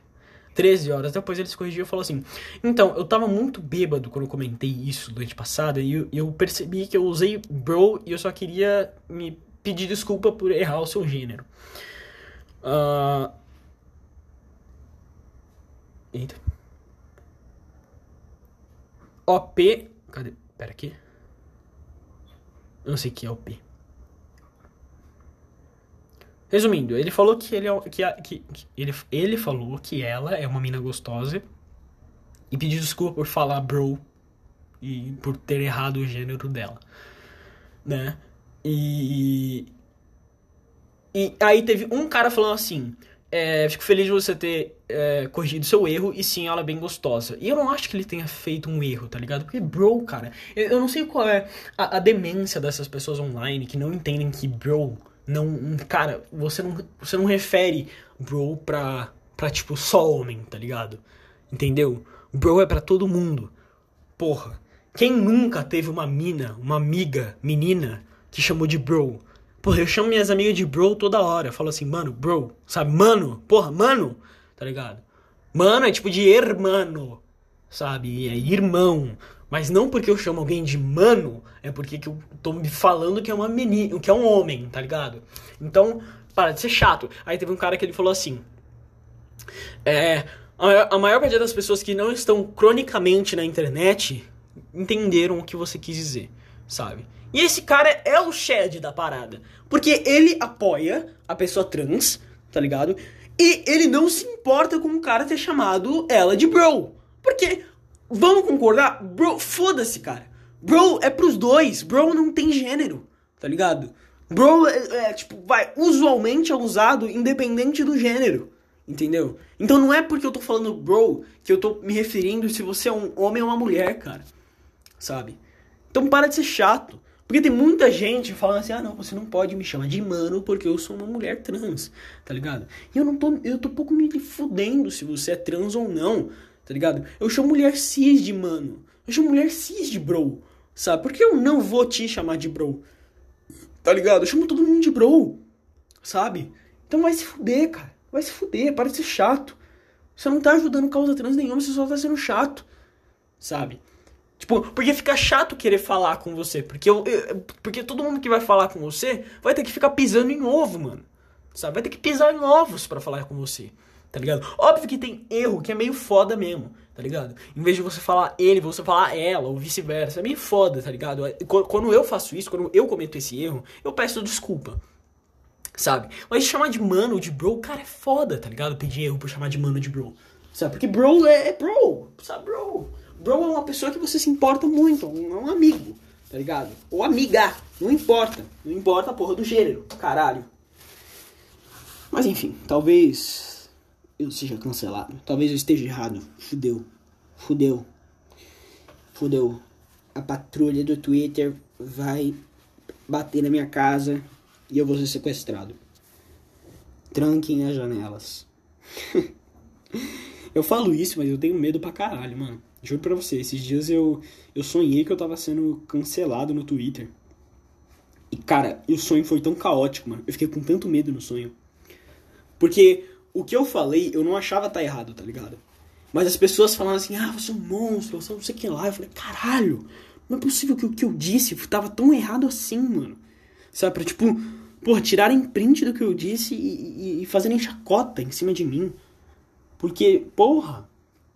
13 horas depois ele se corrigiu e falou assim: Então, eu tava muito bêbado quando eu comentei isso noite passada e eu, eu percebi que eu usei bro e eu só queria me pedir desculpa por errar o seu gênero. Uh... Eita. OP. Cadê? Pera aqui. Eu não sei o que é OP. Resumindo, ele falou que ele, é que, que, que, ele, ele falou que ela é uma mina gostosa e pediu desculpa por falar bro e por ter errado o gênero dela, né? E e aí teve um cara falando assim: é, fico feliz de você ter é, corrigido seu erro e sim, ela é bem gostosa. E eu não acho que ele tenha feito um erro, tá ligado? Porque, bro, cara, eu, não sei qual é a, a demência dessas pessoas online que não entendem que, bro, não. Cara, você não, você não refere bro pra, pra, tipo, só homem, tá ligado? Entendeu? Bro é para todo mundo. Porra. Quem nunca teve uma mina, uma amiga, menina, que chamou de bro? Porra, eu chamo minhas amigas de bro toda hora. Eu falo assim, mano, bro, sabe? Mano, porra, mano, tá ligado? Mano é tipo de hermano, sabe? É irmão. Mas não porque eu chamo alguém de mano, é porque que eu tô me falando que é uma menina, que é um homem, tá ligado? Então, para de ser chato. Aí teve um cara que ele falou assim: É. A maior parte das pessoas que não estão cronicamente na internet entenderam o que você quis dizer, sabe? E esse cara é o Shed da parada. Porque ele apoia a pessoa trans, tá ligado? E ele não se importa com o cara ter chamado ela de bro. Porque, vamos concordar, bro, foda-se, cara. Bro é pros dois, bro não tem gênero, tá ligado? Bro é, é, tipo, vai, usualmente é usado independente do gênero, entendeu? Então não é porque eu tô falando bro que eu tô me referindo se você é um homem ou uma mulher, cara, sabe? Então para de ser chato. Porque tem muita gente falando assim, ah não, você não pode me chamar de mano porque eu sou uma mulher trans, tá ligado? E eu não tô, eu tô pouco me fudendo se você é trans ou não, tá ligado? Eu chamo mulher cis de mano, eu chamo mulher cis de bro, sabe? Por que eu não vou te chamar de bro? Tá ligado? Eu chamo todo mundo de bro, sabe? Então vai se fuder, cara, vai se fuder, para de ser chato. Você não tá ajudando causa trans nenhuma, você só tá sendo chato, sabe? Tipo, porque fica chato querer falar com você. Porque, eu, eu, porque todo mundo que vai falar com você vai ter que ficar pisando em ovo, mano. Sabe? Vai ter que pisar em ovos para falar com você. Tá ligado? Óbvio que tem erro que é meio foda mesmo, tá ligado? Em vez de você falar ele, você falar ela, ou vice-versa. É meio foda, tá ligado? Quando eu faço isso, quando eu cometo esse erro, eu peço desculpa. Sabe? Mas chamar de mano, de bro, cara, é foda, tá ligado? Pedir erro por chamar de mano de bro. Sabe? Porque bro é, é bro, sabe? Bro. Bro é uma pessoa que você se importa muito, um, é um amigo, tá ligado? Ou amiga, não importa. Não importa a porra do gênero, caralho. Mas enfim, talvez eu seja cancelado. Talvez eu esteja errado. Fudeu. Fudeu. Fudeu. A patrulha do Twitter vai bater na minha casa e eu vou ser sequestrado. Tranquem as janelas. eu falo isso, mas eu tenho medo pra caralho, mano. Juro pra você, esses dias eu, eu sonhei que eu tava sendo cancelado no Twitter. E, cara, o sonho foi tão caótico, mano. Eu fiquei com tanto medo no sonho. Porque o que eu falei, eu não achava tá errado, tá ligado? Mas as pessoas falavam assim, ah, você é um monstro, você é não sei o que lá. Eu falei, caralho, não é possível que o que eu disse tava tão errado assim, mano. Sabe, pra tipo, porra, tirarem print do que eu disse e, e, e fazerem chacota em cima de mim. Porque, porra,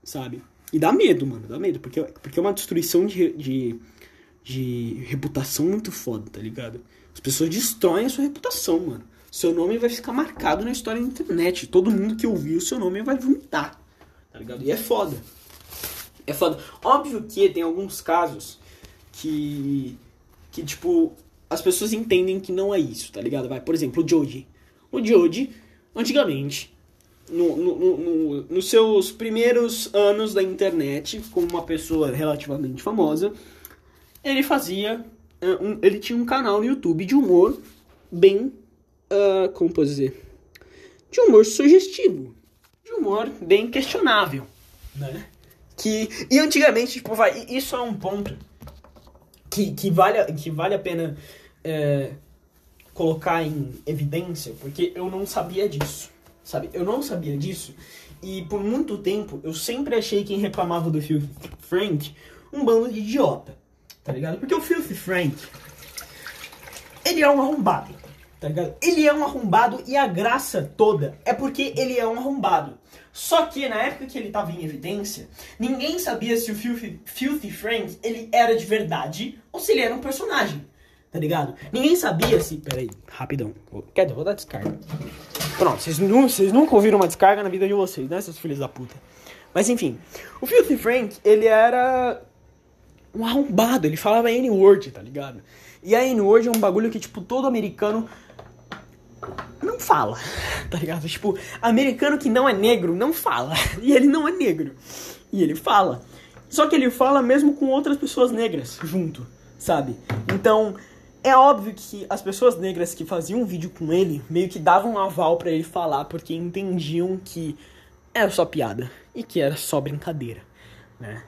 sabe? E dá medo, mano, dá medo, porque, porque é uma destruição de, de, de reputação muito foda, tá ligado? As pessoas destroem a sua reputação, mano. Seu nome vai ficar marcado na história da internet. Todo mundo que ouvir o seu nome vai vomitar, tá ligado? E é foda. É foda. Óbvio que tem alguns casos que, que tipo, as pessoas entendem que não é isso, tá ligado? Vai, por exemplo, o Joji. O Joji, antigamente, no, no, no, nos seus primeiros anos da internet, como uma pessoa relativamente famosa, ele fazia. Eh, um, ele tinha um canal no YouTube de humor bem uh, como posso dizer, de humor sugestivo, de humor bem questionável, né? Que, e antigamente, tipo, vai, isso é um ponto que, que, vale, que vale a pena é, colocar em evidência, porque eu não sabia disso, sabe? Eu não sabia disso, e por muito tempo eu sempre achei quem reclamava do Filthy Frank um bando de idiota, tá ligado? Porque o Filthy Frank, ele é um arrombado, tá ligado? Ele é um arrombado e a graça toda é porque ele é um arrombado. Só que na época que ele tava em evidência, ninguém sabia se o Filthy, Filthy Frank ele era de verdade ou se ele era um personagem, tá ligado? Ninguém sabia se. Peraí, rapidão. Quer dizer, vou dar descarga. Pronto, vocês, não, vocês nunca ouviram uma descarga na vida de vocês, né, seus filhos da puta? Mas enfim, o Filthy Frank, ele era um arrombado, ele falava N-word, tá ligado? E a N-word é um bagulho que, tipo, todo americano não fala, tá ligado? Tipo, americano que não é negro não fala. E ele não é negro. E ele fala. Só que ele fala mesmo com outras pessoas negras junto, sabe? Então, é óbvio que as pessoas negras que faziam um vídeo com ele meio que davam um aval para ele falar porque entendiam que era só piada e que era só brincadeira, né?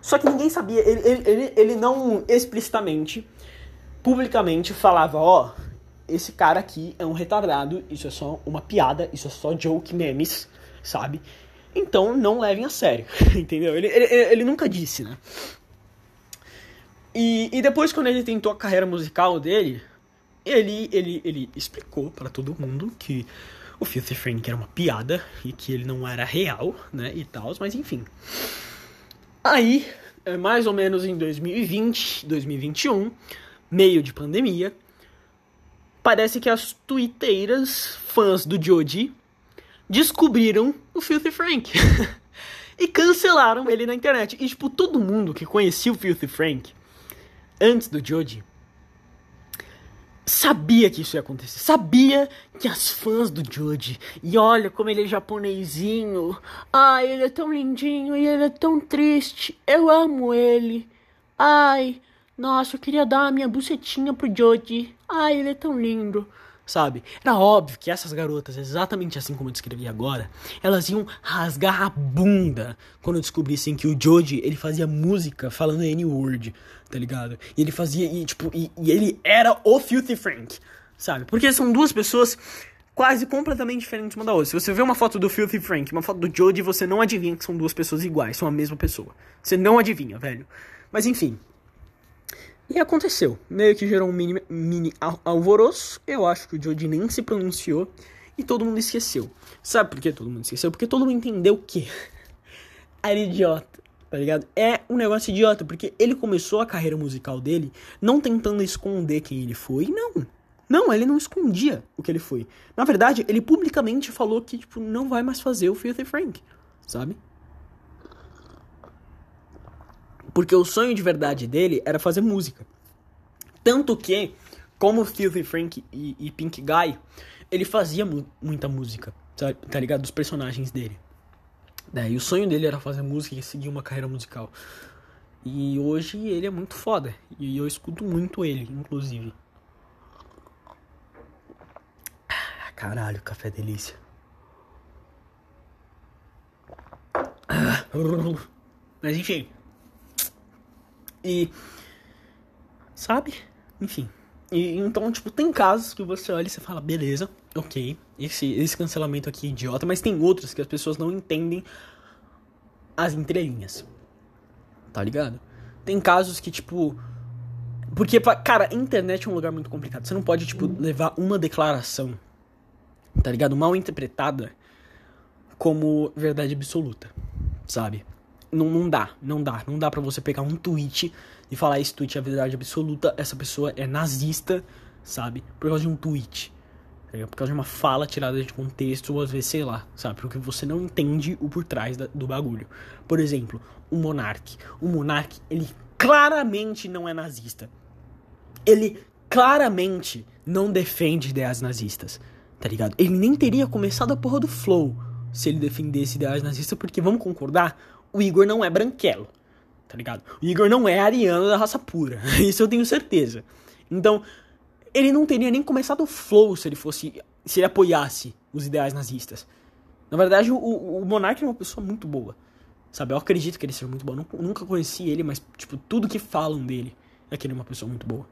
Só que ninguém sabia, ele, ele, ele não explicitamente, publicamente falava, ó, oh, esse cara aqui é um retardado, isso é só uma piada, isso é só joke memes, sabe? Então não levem a sério, entendeu? Ele, ele, ele nunca disse, né? E, e depois, quando ele tentou a carreira musical dele, ele, ele, ele explicou para todo mundo que o Filthy Frank era uma piada e que ele não era real, né? E tal, mas enfim. Aí, é mais ou menos em 2020, 2021, meio de pandemia, parece que as twitteiras fãs do Joji descobriram o Filthy Frank. e cancelaram ele na internet. E, tipo, todo mundo que conhecia o Filthy Frank antes do Joji sabia que isso ia acontecer. Sabia que as fãs do Joji. E olha como ele é japonesinho. Ai, ele é tão lindinho e ele é tão triste. Eu amo ele. Ai, nossa, eu queria dar a minha bucetinha pro Joji. Ai, ele é tão lindo sabe? Era óbvio que essas garotas, exatamente assim como eu descrevi agora, elas iam rasgar a bunda quando descobrissem que o Joji, ele fazia música falando N-word, tá ligado? E ele fazia, e, tipo, e, e ele era o Filthy Frank, sabe? Porque são duas pessoas quase completamente diferentes uma da outra. Se você vê uma foto do Filthy Frank uma foto do Joji, você não adivinha que são duas pessoas iguais, são a mesma pessoa. Você não adivinha, velho. Mas enfim, e aconteceu. Meio que gerou um mini, mini alvoroço. Eu acho que o Joji nem se pronunciou. E todo mundo esqueceu. Sabe por que todo mundo esqueceu? Porque todo mundo entendeu o quê? Era idiota, tá ligado? É um negócio idiota, porque ele começou a carreira musical dele não tentando esconder quem ele foi. Não. Não, ele não escondia o que ele foi. Na verdade, ele publicamente falou que, tipo, não vai mais fazer o Filthy Frank, sabe? Porque o sonho de verdade dele era fazer música. Tanto que, como Filthy Frank e, e Pink Guy, ele fazia mu muita música, tá, tá ligado? Dos personagens dele. Daí o sonho dele era fazer música e seguir uma carreira musical. E hoje ele é muito foda. E eu escuto muito ele, inclusive. Caralho, café delícia. Mas enfim. E. Sabe? Enfim. E, então, tipo, tem casos que você olha e você fala, beleza, ok, esse, esse cancelamento aqui é idiota, mas tem outros que as pessoas não entendem as entrelinhas. Tá ligado? Tem casos que, tipo. Porque, cara, internet é um lugar muito complicado. Você não pode, tipo, levar uma declaração, tá ligado? Mal interpretada como verdade absoluta, sabe? Não, não dá, não dá. Não dá para você pegar um tweet e falar esse tweet é verdade absoluta, essa pessoa é nazista, sabe? Por causa de um tweet. Tá por causa de uma fala tirada de contexto, ou às vezes, sei lá, sabe? Porque você não entende o por trás da, do bagulho. Por exemplo, o Monark. O Monark, ele claramente não é nazista. Ele claramente não defende ideias nazistas, tá ligado? Ele nem teria começado a porra do Flow se ele defendesse ideias nazistas, porque vamos concordar, o Igor não é branquelo, tá ligado? O Igor não é ariano da raça pura, isso eu tenho certeza. Então, ele não teria nem começado o Flow se ele fosse. se ele apoiasse os ideais nazistas. Na verdade, o, o Monark é uma pessoa muito boa. Sabe? Eu acredito que ele seja muito bom. Nunca conheci ele, mas, tipo, tudo que falam dele é que ele é uma pessoa muito boa.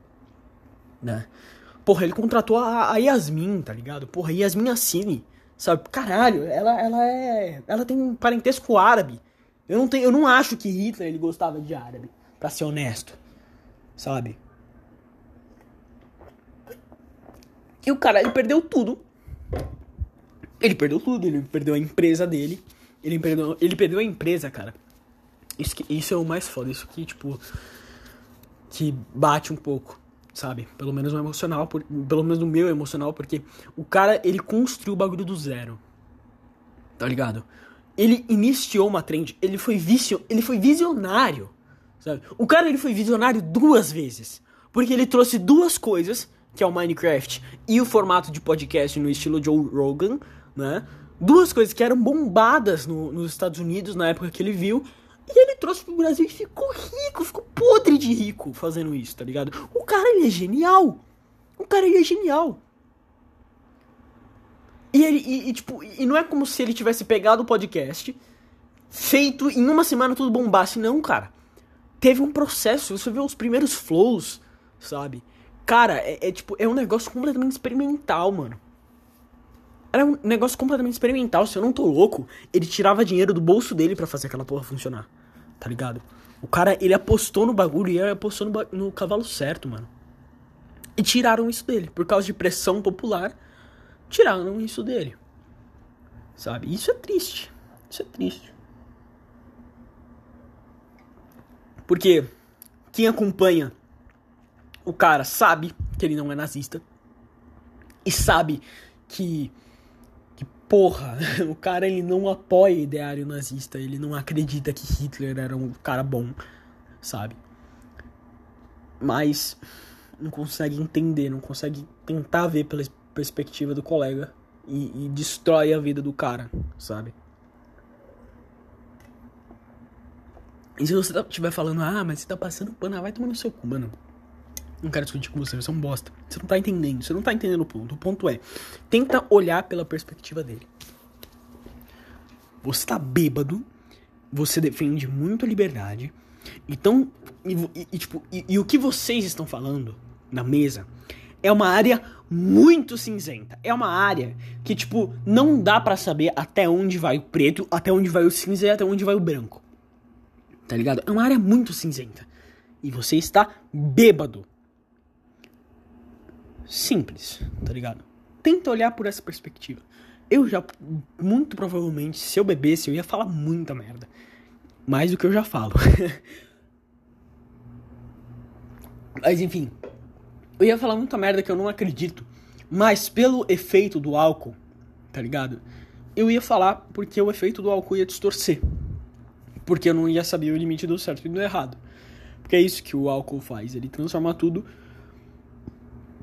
Né? Porra, ele contratou a, a Yasmin, tá ligado? Porra, Yasmin Assini. Sabe? Caralho, ela, ela é. Ela tem um parentesco árabe. Eu não, tenho, eu não acho que Hitler ele gostava de árabe, pra ser honesto. Sabe? E o cara, ele perdeu tudo. Ele perdeu tudo, ele perdeu a empresa dele. Ele perdeu, ele perdeu a empresa, cara. Isso, que, isso é o mais foda, isso que, tipo. Que bate um pouco, sabe? Pelo menos no emocional, por, pelo menos no meu emocional, porque o cara, ele construiu o bagulho do zero. Tá ligado? ele iniciou uma trend, ele foi vicio, ele foi visionário, sabe? O cara ele foi visionário duas vezes, porque ele trouxe duas coisas, que é o Minecraft e o formato de podcast no estilo Joe Rogan, né? Duas coisas que eram bombadas no, nos Estados Unidos na época que ele viu. E ele trouxe pro Brasil e ficou rico, ficou podre de rico fazendo isso, tá ligado? O cara, ele é genial. O cara, ele é genial. E, ele, e, e, tipo, e não é como se ele tivesse pegado o podcast, feito em uma semana tudo bombasse. Não, cara. Teve um processo, você vê os primeiros flows, sabe? Cara, é, é tipo, é um negócio completamente experimental, mano. Era um negócio completamente experimental. Se eu não tô louco, ele tirava dinheiro do bolso dele para fazer aquela porra funcionar. Tá ligado? O cara, ele apostou no bagulho e ele apostou no, no cavalo certo, mano. E tiraram isso dele, por causa de pressão popular tiraram isso dele. Sabe? Isso é triste. Isso é triste. Porque quem acompanha o cara sabe que ele não é nazista. E sabe que. Que porra, o cara ele não apoia ideário nazista. Ele não acredita que Hitler era um cara bom. Sabe? Mas não consegue entender, não consegue tentar ver pela perspectiva do colega e, e destrói a vida do cara, sabe? E se você tá, estiver falando, ah, mas você tá passando pano, ah, vai tomar no seu cu, mano. Não quero discutir com você, você é um bosta. Você não tá entendendo, você não tá entendendo o ponto. O ponto é, tenta olhar pela perspectiva dele. Você tá bêbado, você defende muito a liberdade. Então, e, e tipo, e, e o que vocês estão falando na mesa é uma área muito cinzenta. É uma área que, tipo, não dá para saber até onde vai o preto, até onde vai o cinza e até onde vai o branco. Tá ligado? É uma área muito cinzenta. E você está bêbado. Simples, tá ligado? Tenta olhar por essa perspectiva. Eu já, muito provavelmente, se eu bebesse, eu ia falar muita merda. Mais do que eu já falo. Mas enfim, eu ia falar muita merda que eu não acredito. Mas pelo efeito do álcool, tá ligado? Eu ia falar porque o efeito do álcool ia distorcer. Porque eu não ia saber o limite do certo e do errado. Porque é isso que o álcool faz. Ele transforma tudo.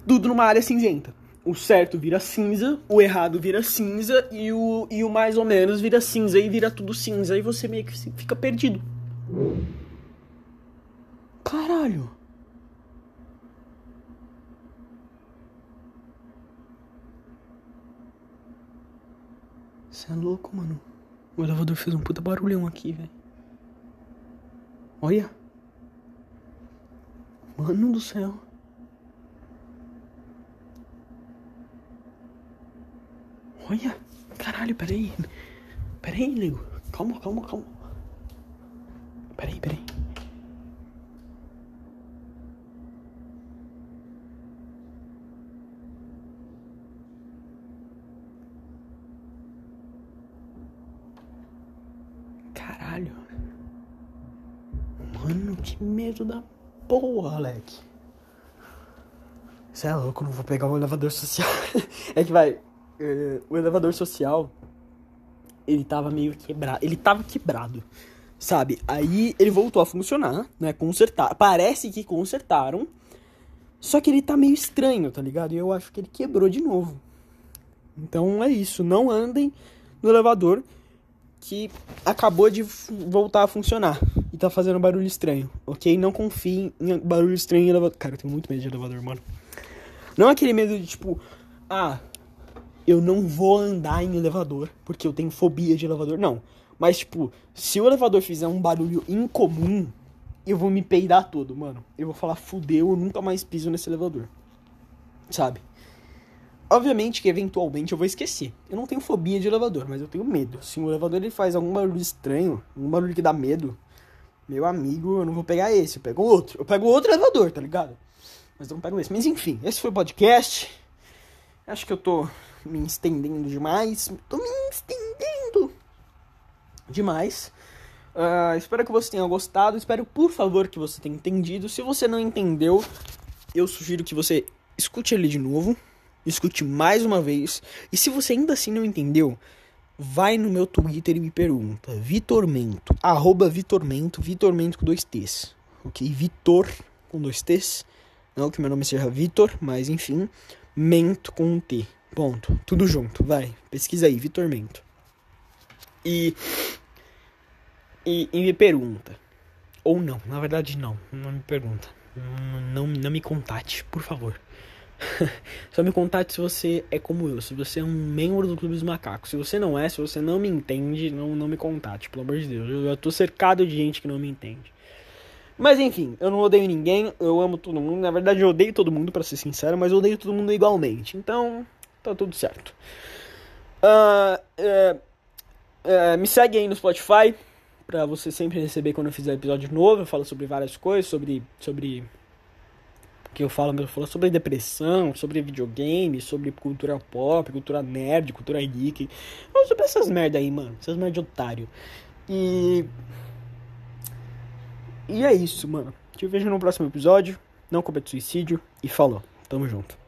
Tudo numa área cinzenta. O certo vira cinza, o errado vira cinza e o, e o mais ou menos vira cinza e vira tudo cinza. E você meio que fica perdido. Caralho. Você é louco, mano. O elevador fez um puta barulhão aqui, velho. Olha. Mano do céu. Olha. Caralho, peraí. Peraí, nego. Calma, calma, calma. Peraí, peraí. Que medo da porra, Alec. Você é louco, não vou pegar o elevador social. é que vai. Uh, o elevador social. Ele tava meio quebrado. Ele tava quebrado. Sabe? Aí ele voltou a funcionar, né? Consertar. Parece que consertaram. Só que ele tá meio estranho, tá ligado? E eu acho que ele quebrou de novo. Então é isso. Não andem no elevador que acabou de voltar a funcionar e tá fazendo barulho estranho, ok? Não confie em barulho estranho em elevador. Cara, eu tenho muito medo de elevador, mano. Não aquele medo de tipo, ah, eu não vou andar em elevador porque eu tenho fobia de elevador. Não. Mas, tipo, se o elevador fizer um barulho incomum, eu vou me peidar todo, mano. Eu vou falar, fudeu, eu nunca mais piso nesse elevador. Sabe? Obviamente que eventualmente eu vou esquecer. Eu não tenho fobia de elevador, mas eu tenho medo. Se o elevador ele faz algum barulho estranho, algum barulho que dá medo, meu amigo, eu não vou pegar esse, eu pego outro. Eu pego outro elevador, tá ligado? Mas eu não pego esse. Mas enfim, esse foi o podcast. Acho que eu tô me estendendo demais. Tô me estendendo demais. Uh, espero que você tenha gostado. Espero, por favor, que você tenha entendido. Se você não entendeu, eu sugiro que você escute ele de novo escute mais uma vez. E se você ainda assim não entendeu, vai no meu Twitter e me pergunta. Vitormento, arroba Vitormento, Vitormento com dois T's. Ok? Vitor com dois T's. Não que meu nome seja Vitor, mas enfim. Mento com um T. Ponto. Tudo junto. Vai. Pesquisa aí, Vitormento. E, e, e me pergunta. Ou não, na verdade não. Não me pergunta. Não, não, não me contate, por favor. Só me contate se você é como eu, se você é um membro do Clube dos Macacos. Se você não é, se você não me entende, não, não me contate, pelo amor de Deus. Eu, eu tô cercado de gente que não me entende. Mas enfim, eu não odeio ninguém, eu amo todo mundo. Na verdade, eu odeio todo mundo, para ser sincero, mas eu odeio todo mundo igualmente. Então, tá tudo certo. Uh, uh, uh, me segue aí no Spotify, pra você sempre receber quando eu fizer episódio novo. Eu falo sobre várias coisas, sobre. sobre que eu falo, eu falo sobre depressão, sobre videogame, sobre cultura pop, cultura nerd, cultura geek. Sobre essas merda aí, mano. Essas merda de otário. E. E é isso, mano. Te vejo no próximo episódio. Não cometa suicídio. E falou. Tamo junto.